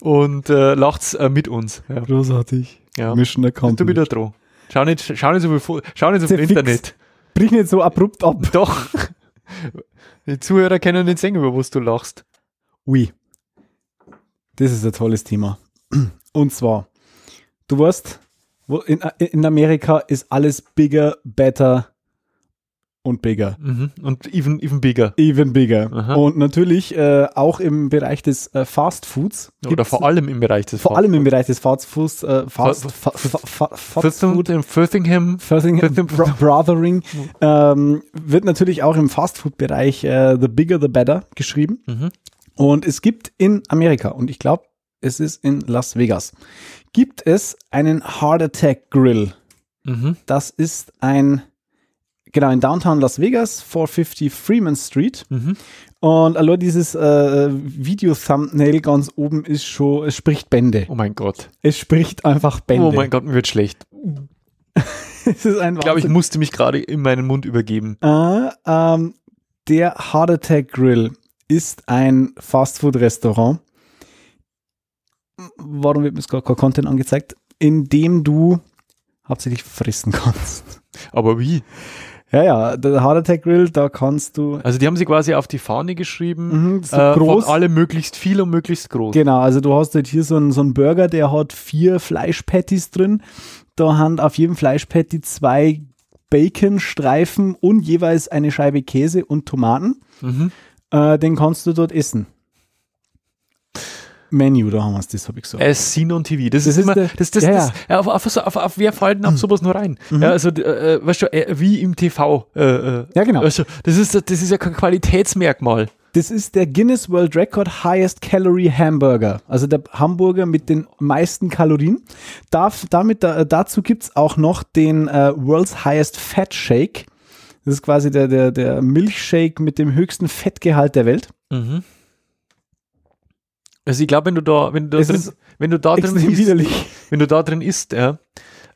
und äh, lacht's äh, mit uns. Ja. Großartig. Ja. Mission Bist Account. du wieder dran? Schau nicht, schau nicht so viel, schau nicht so viel. Internet. Brich nicht so abrupt ab. Doch. Die Zuhörer können nicht sehen, über was du lachst. Ui. Das ist ein tolles Thema. Und zwar, du weißt, in, in Amerika ist alles bigger, better und bigger. Mhm. Und even, even bigger. Even bigger. Aha. Und natürlich äh, auch im Bereich des äh, Fast Foods. Oder vor allem im Bereich des vor allem im Bereich des Fast Foods. Äh, Fast, Fa- fa, fa, fa, Fast Firthing, Food. in Firthingham. Firthing, Firthing- Bro Brothering ähm, wird natürlich auch im Fastfood-Bereich äh, The Bigger the Better geschrieben. Mhm. Und es gibt in Amerika, und ich glaube, es ist in Las Vegas, gibt es einen Heart Attack Grill. Mhm. Das ist ein, genau, in Downtown Las Vegas, 450 Freeman Street. Mhm. Und allein dieses äh, Video-Thumbnail ganz oben ist schon, es spricht Bände. Oh mein Gott. Es spricht einfach Bände. Oh mein Gott, mir wird schlecht. es ist ein Ich glaube, ich musste mich gerade in meinen Mund übergeben. Äh, ähm, der Heart Attack Grill ist ein Fastfood-Restaurant warum wird mir jetzt gar kein Content angezeigt? Indem du hauptsächlich fressen kannst. Aber wie? Ja, ja, der Heart Attack Grill, da kannst du Also die haben sie quasi auf die Fahne geschrieben, Mhm, so äh, groß. von alle möglichst viel und möglichst groß. Genau, also du hast halt hier so einen, so einen Burger, der hat vier Fleischpatties drin. Da haben auf jedem Fleischpatty zwei Baconstreifen und jeweils eine Scheibe Käse und Tomaten. Mhm. Äh, den kannst du dort essen. Menü, da haben wir es, das habe ich gesagt. As seen on TV. Das, Das ist immer, das, das, ja, das, ja. ja, auf, auf, auf, auf wer fällt denn auf sowas nur rein? Ja, also, äh, äh, weißt du, äh, wie im TV. Äh, äh, Ja, genau. Also, das ist, das ist ja kein Qualitätsmerkmal. Das ist der Guinness World Record Highest Calorie Hamburger. Also der Hamburger mit den meisten Kalorien. Darf, damit, da, dazu gibt's auch noch den äh, World's Highest Fat Shake. Das ist quasi der, der, der Milchshake mit dem höchsten Fettgehalt der Welt. Also, ich glaube, wenn du da, wenn du da Es drin, wenn du da drin isst, widerlich. wenn du da drin isst, ja,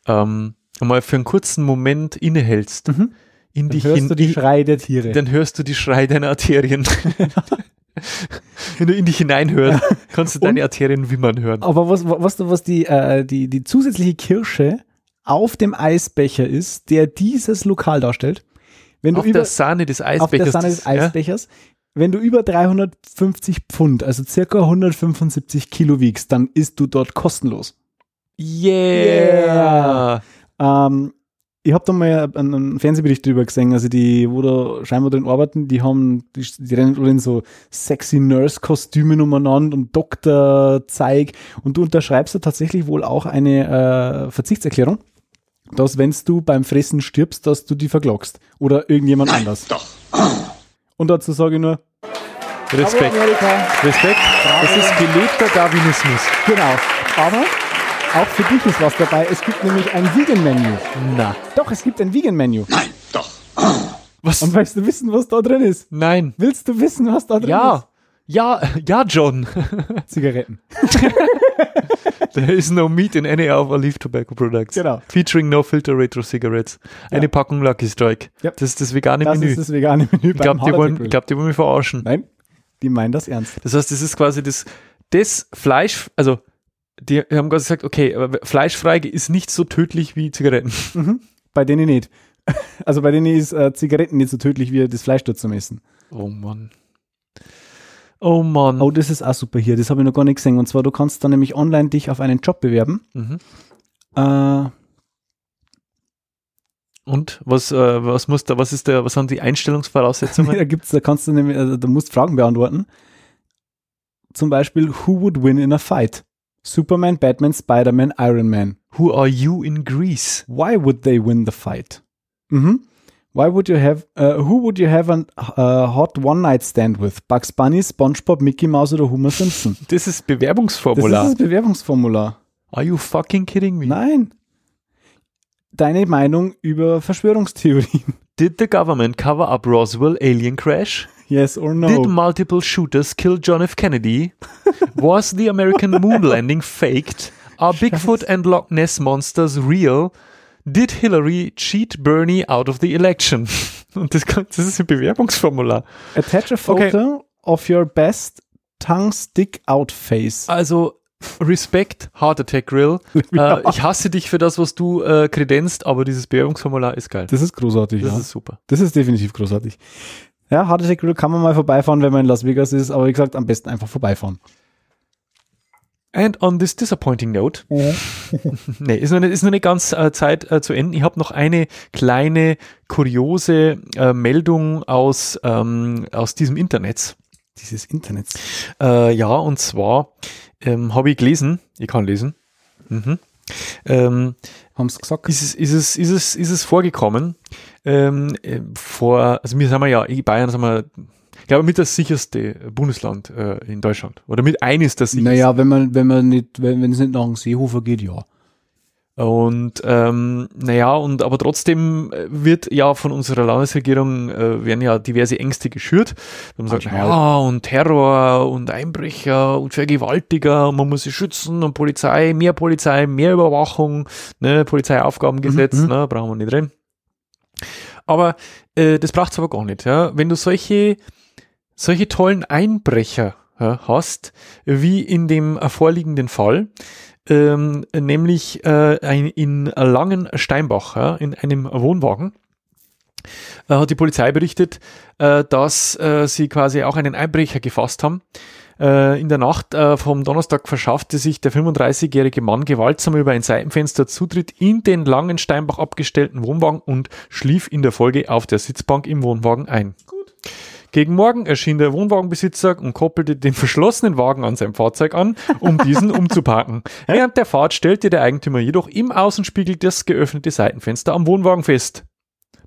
ähm, mal für einen kurzen Moment innehältst, in Dann dich hörst hin, du die Schreie der Tiere. dann hörst du die Schrei deiner Arterien. Wenn du in dich hineinhörst, kannst du deine Arterien wimmern hören. Aber was, was, was die, äh, die, die zusätzliche Kirsche auf dem Eisbecher ist, der dieses Lokal darstellt. Wenn du Auf über, der Sahne des auf der Eisbechers. Sahne des das- ja? Eisbechers. Wenn du über 350 Pfund, also circa 175 Kilo wiegst, dann isst du dort kostenlos. Yeah. Ähm, ich habe da mal einen, Fernsehbericht drüber gesehen, also die, wo da scheinbar drin arbeiten, die haben, die, die rennen in so sexy Nurse-Kostümen umeinander und Doktorzeig und du unterschreibst da tatsächlich wohl auch eine äh, Verzichtserklärung, dass wenn du beim Fressen stirbst, dass du die verklagst oder irgendjemand anders. Doch. Und dazu sage ich nur, Respekt. Respekt. Das ist gelebter Darwinismus. Genau. Aber auch für dich ist was dabei. Es gibt nämlich ein Vegan-Menü. Na. Doch, es gibt ein Vegan-Menü. Was? Und weißt du wissen, was da drin ist? Nein. Willst du wissen, was da drin Ja. Ja, ja, John. ist? Zigaretten. There is no meat in any of our leaf tobacco products. Genau. Featuring no filter retro cigarettes. Eine Packung Lucky Strike. Ja. Das ist das vegane Das Menü. ist das vegane Menü ich glaube, die, wollen- ich glaub, die wollen mich verarschen. Nein, die meinen das ernst. Das heißt, das ist quasi das, das Fleisch, also die haben quasi gesagt, okay, aber fleischfrei ist nicht so tödlich wie Zigaretten. Bei denen nicht. Also bei denen ist äh, Zigaretten nicht so tödlich wie das Fleisch dort zum Essen. Oh Mann. Oh Mann. Oh, das ist auch super hier. Das habe ich noch gar nicht gesehen. Und zwar, du kannst dann nämlich online dich auf einen Job bewerben. Mhm. Äh, Und was, äh, was muss da, was ist der, was sind die Einstellungsvoraussetzungen? da gibt's, da kannst du nämlich, also, du musst Fragen beantworten. Zum Beispiel, who would win in a fight? Superman, Batman, Spider-Man, Iron Man. Who are you in Greece? Why would they win the fight? Mhm. Why would you have, uh, who would you have a uh, hot one-night stand with? Bugs Bunny, SpongeBob, Mickey Mouse oder Homer Simpson? Das ist Das Bewerbungsformular. ist das Bewerbungsformular. are you fucking kidding me? Nein. Deine Meinung über Verschwörungstheorien? Did the government cover up Roswell alien crash? Yes or Did no? multiple shooters kill John F. Kennedy? Was the American moon landing faked? Are Bigfoot and Loch Ness monsters real? Did Hillary cheat Bernie out of the election? Und das, das ist ein Bewerbungsformular. Attach a photo of your best tongue stick out face. Also Respekt, Heart Attack Grill. Äh, ich hasse dich für das, was du äh, kredenzt, aber dieses Bewerbungsformular ist geil. Das ist großartig, Das ja. ist super. Das ist definitiv großartig. Ja, Hard Attack Grill kann man mal vorbeifahren, wenn man in Las Vegas ist, aber wie gesagt, am besten einfach vorbeifahren. And on this disappointing note, nee, ist noch nicht, ist noch nicht ganz äh, Zeit äh, zu enden. Ich habe noch eine kleine kuriose äh, Meldung aus, ähm, aus diesem Internet. Dieses Internet. Äh, ja, und zwar ähm, habe ich gelesen, ich kann lesen, mhm. ähm, Haben sie gesagt? ist, es, ist, es, ist, es, ist es vorgekommen, ähm, äh, vor, also wir sind wir ja, in Bayern sind wir, glaube, mit das sicherste Bundesland äh, in Deutschland. Oder mit eines der sichersten. Naja, wenn man, wenn man nicht, wenn wenn es nicht nach dem Seehofer geht, ja. Und ähm, naja, und aber trotzdem äh, wird ja von unserer Landesregierung äh, werden ja diverse Ängste geschürt. Man sagt, ja, und Terror und Einbrecher und Vergewaltiger, und man muss sie schützen und Polizei, mehr Polizei, mehr Überwachung, ne, Polizeiaufgabengesetz, Mhm, mhm. ne, brauchen wir nicht drin. Aber äh, das braucht's aber gar nicht, ja. Wenn du solche solche tollen Einbrecher ja, hast, wie in dem vorliegenden Fall, ähm, nämlich äh, ein, in Langen Steinbach, ja, in einem Wohnwagen, äh, hat die Polizei berichtet, äh, dass äh, sie quasi auch einen Einbrecher gefasst haben. Äh, in der Nacht äh, vom Donnerstag verschaffte sich der 35-jährige Mann gewaltsam über ein Seitenfenster Zutritt in den langen Steinbach abgestellten Wohnwagen und schlief in der Folge auf der Sitzbank im Wohnwagen ein. Gegen Morgen erschien der Wohnwagenbesitzer und koppelte den verschlossenen Wagen an sein Fahrzeug an, um diesen umzuparken. Während der Fahrt stellte der Eigentümer jedoch im Außenspiegel das geöffnete Seitenfenster am Wohnwagen fest.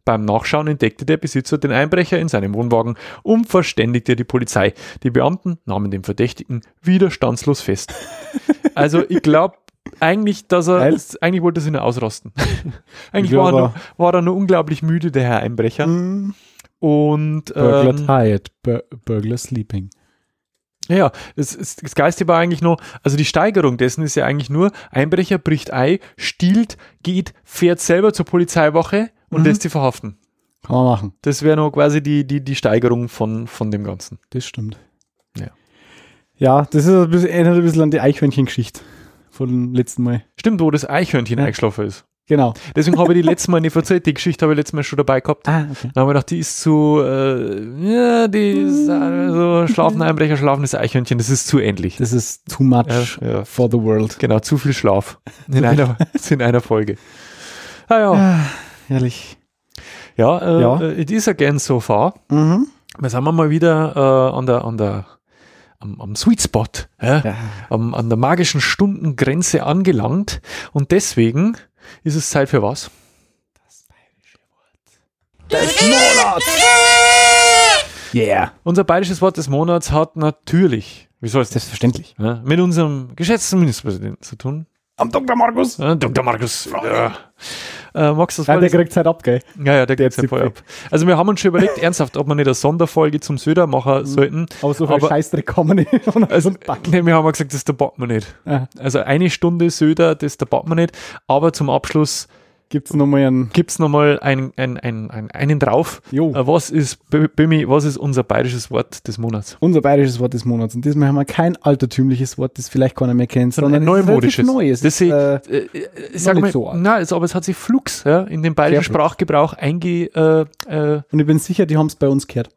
Beim Nachschauen entdeckte der Besitzer den Einbrecher in seinem Wohnwagen und verständigte die Polizei. Die Beamten nahmen den Verdächtigen widerstandslos fest. Also ich glaube eigentlich, dass er, Geil. eigentlich wollte er sich nur ausrasten. eigentlich Ich war er, nur, war er nur unglaublich müde, der Herr Einbrecher. Und Burglar ähm, tired, Bur Burglar sleeping. ja, das, das, das Geiste war eigentlich nur, also die Steigerung dessen ist ja eigentlich nur, Einbrecher bricht Ei, stiehlt, geht, fährt selber zur Polizeiwache und Mhm. lässt sie verhaften. Kann man machen. Das wäre noch quasi die, die, die Steigerung von, von dem Ganzen. Das stimmt. Ja. Ja, das ist ein bisschen, erinnert ein bisschen an die Eichhörnchen-Geschichte von letzten Mal. Stimmt, wo das Eichhörnchen Ja. eingeschlafen ist. Genau. Deswegen habe ich die letzte Mal nicht erzählt, die Geschichte habe ich letztes Mal schon dabei gehabt. Ah, okay. Dann habe ich gedacht, die ist zu, äh, ja, die ist äh, so schlafen Einbrecher, schlafendes Eichhörnchen, das ist zu ähnlich. Das ist too much Ja, ja. for the world. Genau, zu viel Schlaf in einer, in einer Folge. Ah ja, Herrlich. ja, äh, Ja. äh, it is again so far. Mhm. Da sind wir mal wieder äh, an der, an der, am, am Sweet Spot, ja? Ja. am, an der magischen Stundengrenze angelangt. Und deswegen ist es Zeit für was? Yeah. Unser bayerisches Wort des Monats hat natürlich, wie soll es das, Selbstverständlich. ja, mit unserem geschätzten Ministerpräsidenten zu tun. Am Dr. Markus. Ja, Dr. Markus. Ja. Äh, du das mal der kriegt Zeit ab, gell? Ja, ja, der geht ja zieht voll ab. Also wir haben uns schon überlegt, ernsthaft, ob wir nicht eine Sonderfolge zum Söder machen sollten. Aber so viel Aber- Scheißdreck kann man nicht. Also, nee, wir haben gesagt, das debatten wir nicht. Ja. Also eine Stunde Söder, das debatten wir nicht. Aber zum Abschluss Gibt's nochmal einen. gibt's nochmal einen, einen, einen, einen, drauf. Jo. Äh, Was ist, Bimi, was ist unser bayerisches Wort des Monats? Unser bayerisches Wort des Monats. Und diesmal haben wir kein altertümliches Wort, das vielleicht keiner mehr kennt, sondern ein es ist neumodisches. Neues. Das sie, äh, äh, äh, ich sag nicht mal, so alt. na, also, aber es hat sich Flux ja, in den bayerischen Sehr. Sprachgebrauch einge, äh, äh, und ich bin sicher, die haben es bei uns gehört.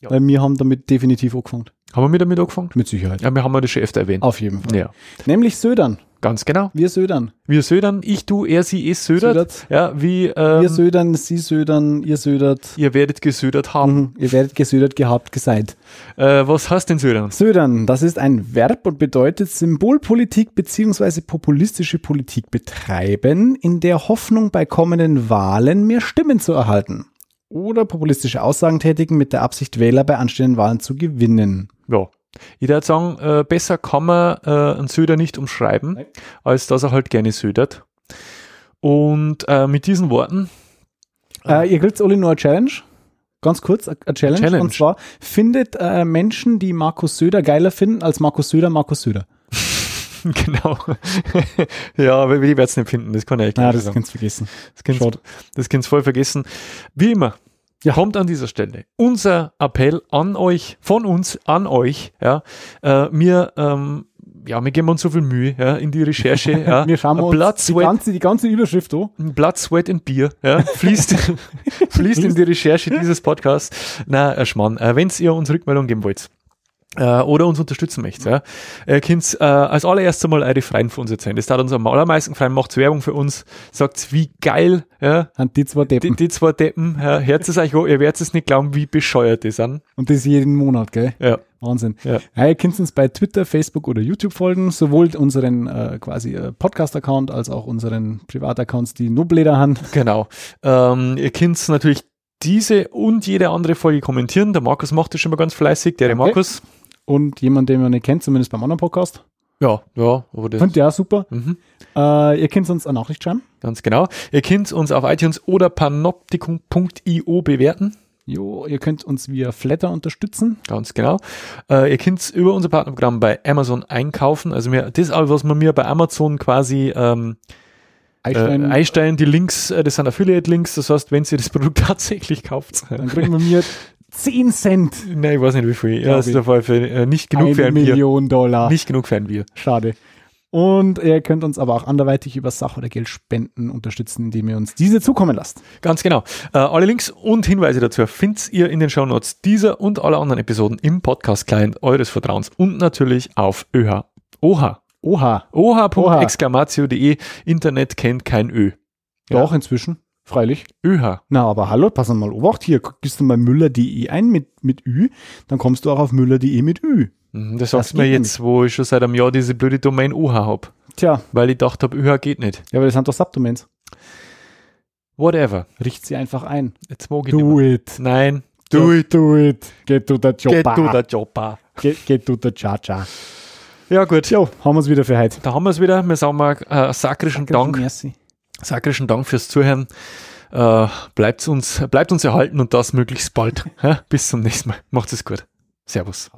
Ja. Weil wir haben damit definitiv angefangen. haben wir damit angefangen? Mit Sicherheit. Ja, wir haben das schon öfter erwähnt. Auf jeden Fall. Ja, Nämlich Södern. Ganz genau. Wir Södern. Wir södern, ich, du, er, sie, es södert. Södert. Ja, wie ähm, Wir Södern, Sie Södern, ihr Södert. ihr werdet gesödert haben. Mhm. Ihr werdet gesödert gehabt, geseid. Äh, was heißt denn södern? Södern, das ist ein Verb und bedeutet Symbolpolitik beziehungsweise populistische Politik betreiben, in der Hoffnung bei kommenden Wahlen mehr Stimmen zu erhalten. Oder populistische Aussagen tätigen mit der Absicht, Wähler bei anstehenden Wahlen zu gewinnen. Ja. Ich würde sagen, äh, besser kann man äh, einen Söder nicht umschreiben, Nein. als dass er halt gerne södert. Und äh, mit diesen Worten, Äh, ihr kriegt alle nur eine Challenge. Ganz kurz, eine Challenge. Challenge. Und zwar findet äh, Menschen, die Markus Söder geiler finden als Markus Söder, Markus Söder. genau. ja, aber ich werde es nicht finden, das kann ich echt nicht das sagen. kannst du vergessen. Das kannst, das kannst voll vergessen. Wie immer, Ja. kommt an dieser Stelle unser Appell an euch, von uns an euch. Ja, äh, wir, ähm, ja, wir geben uns so viel Mühe ja, in die Recherche. Ja. Wir schauen uns Blood, die, Sweat, ganze, die ganze Überschrift an. Blood, Sweat and Beer ja, fließt, fließt in die Recherche dieses Podcasts. Na, Schmarrn, äh, wenn ihr uns Rückmeldung geben wollt, äh, oder uns unterstützen möchtet, ja, äh, könnt äh, als allererstes mal eure Freien für uns erzählen. Das tat uns am allermeisten gefallen, macht Werbung für uns, sagt, wie geil, ja, An die zwei die, Deppen. die zwei Deppen, ja, hört es euch an, ihr werdet es nicht glauben, wie bescheuert die sind. Und das jeden Monat, gell? Ja, Wahnsinn. Ja. Ja. ihr könnt uns bei Twitter, Facebook oder YouTube folgen, sowohl unseren äh, quasi äh, Podcast-Account als auch unseren Privataccounts, die Nubleder haben. genau. Ähm, ihr könnt natürlich diese und jede andere Folge kommentieren. Der Markus macht das schon mal ganz fleißig. Der Danke. Markus. Und jemand, den man nicht kennt, zumindest beim anderen Podcast. Ja, ja, aber das Fand ja super. Mhm. Äh, ihr könnt uns eine Nachricht schreiben. ganz genau. Ihr könnt uns auf iTunes oder panoptikum.io bewerten. Jo, ihr könnt uns via Flatter unterstützen. Ganz genau. Äh, ihr könnt über unser Partnerprogramm bei Amazon einkaufen. Also mir, das ist alles, was man mir bei Amazon quasi ähm, äh, Einstein, einstellen. Die Links, äh, das sind Affiliate-Links. Das heißt, wenn ihr das Produkt tatsächlich kauft, dann kriegen wir mir 10 Cent. Nein, ich weiß nicht wie viel. Ja, das ist auf jeden Fall äh, nicht genug für Eine ein Bier. Million Dollar. Nicht genug für ein Bier. Schade. Und ihr könnt uns aber auch anderweitig über Sach- oder Geldspenden unterstützen, indem ihr uns diese zukommen lasst. Ganz genau. Äh, alle Links und Hinweise dazu findet ihr in den Shownotes dieser und aller anderen Episoden im Podcast-Client eures Vertrauens und natürlich auf ÖH. OHA. Oha. OHA.exclamatio.de. Internet kennt kein Ö. Ja. Doch, inzwischen. Freilich. ÖH. Na, aber hallo, pass mal Obacht. Hier, gibst du mal müller.de ein mit, mit Ü, dann kommst du auch auf müller.de mit Ü. Mhm, Das sagst du mir jetzt, wo ich schon seit einem Jahr diese blöde Domain OH habe. Tja, Weil ich dachte, ÖH geht nicht. ja, aber das sind doch Subdomains. Whatever. Richt sie einfach ein. Jetzt mag ich nicht. Do it. Nein. Do it. Do it. Get to the job. Get to the Jobber. Get, get to the cha-cha. Ja gut. Jo, haben wir es wieder für heute. Da haben wir es wieder. Wir sagen mal äh, sakrischen Dank. Merci. Sakrischen Dank fürs Zuhören. Äh, bleibt uns, bleibt uns erhalten und das möglichst bald. Bis zum nächsten Mal. Macht es gut. Servus.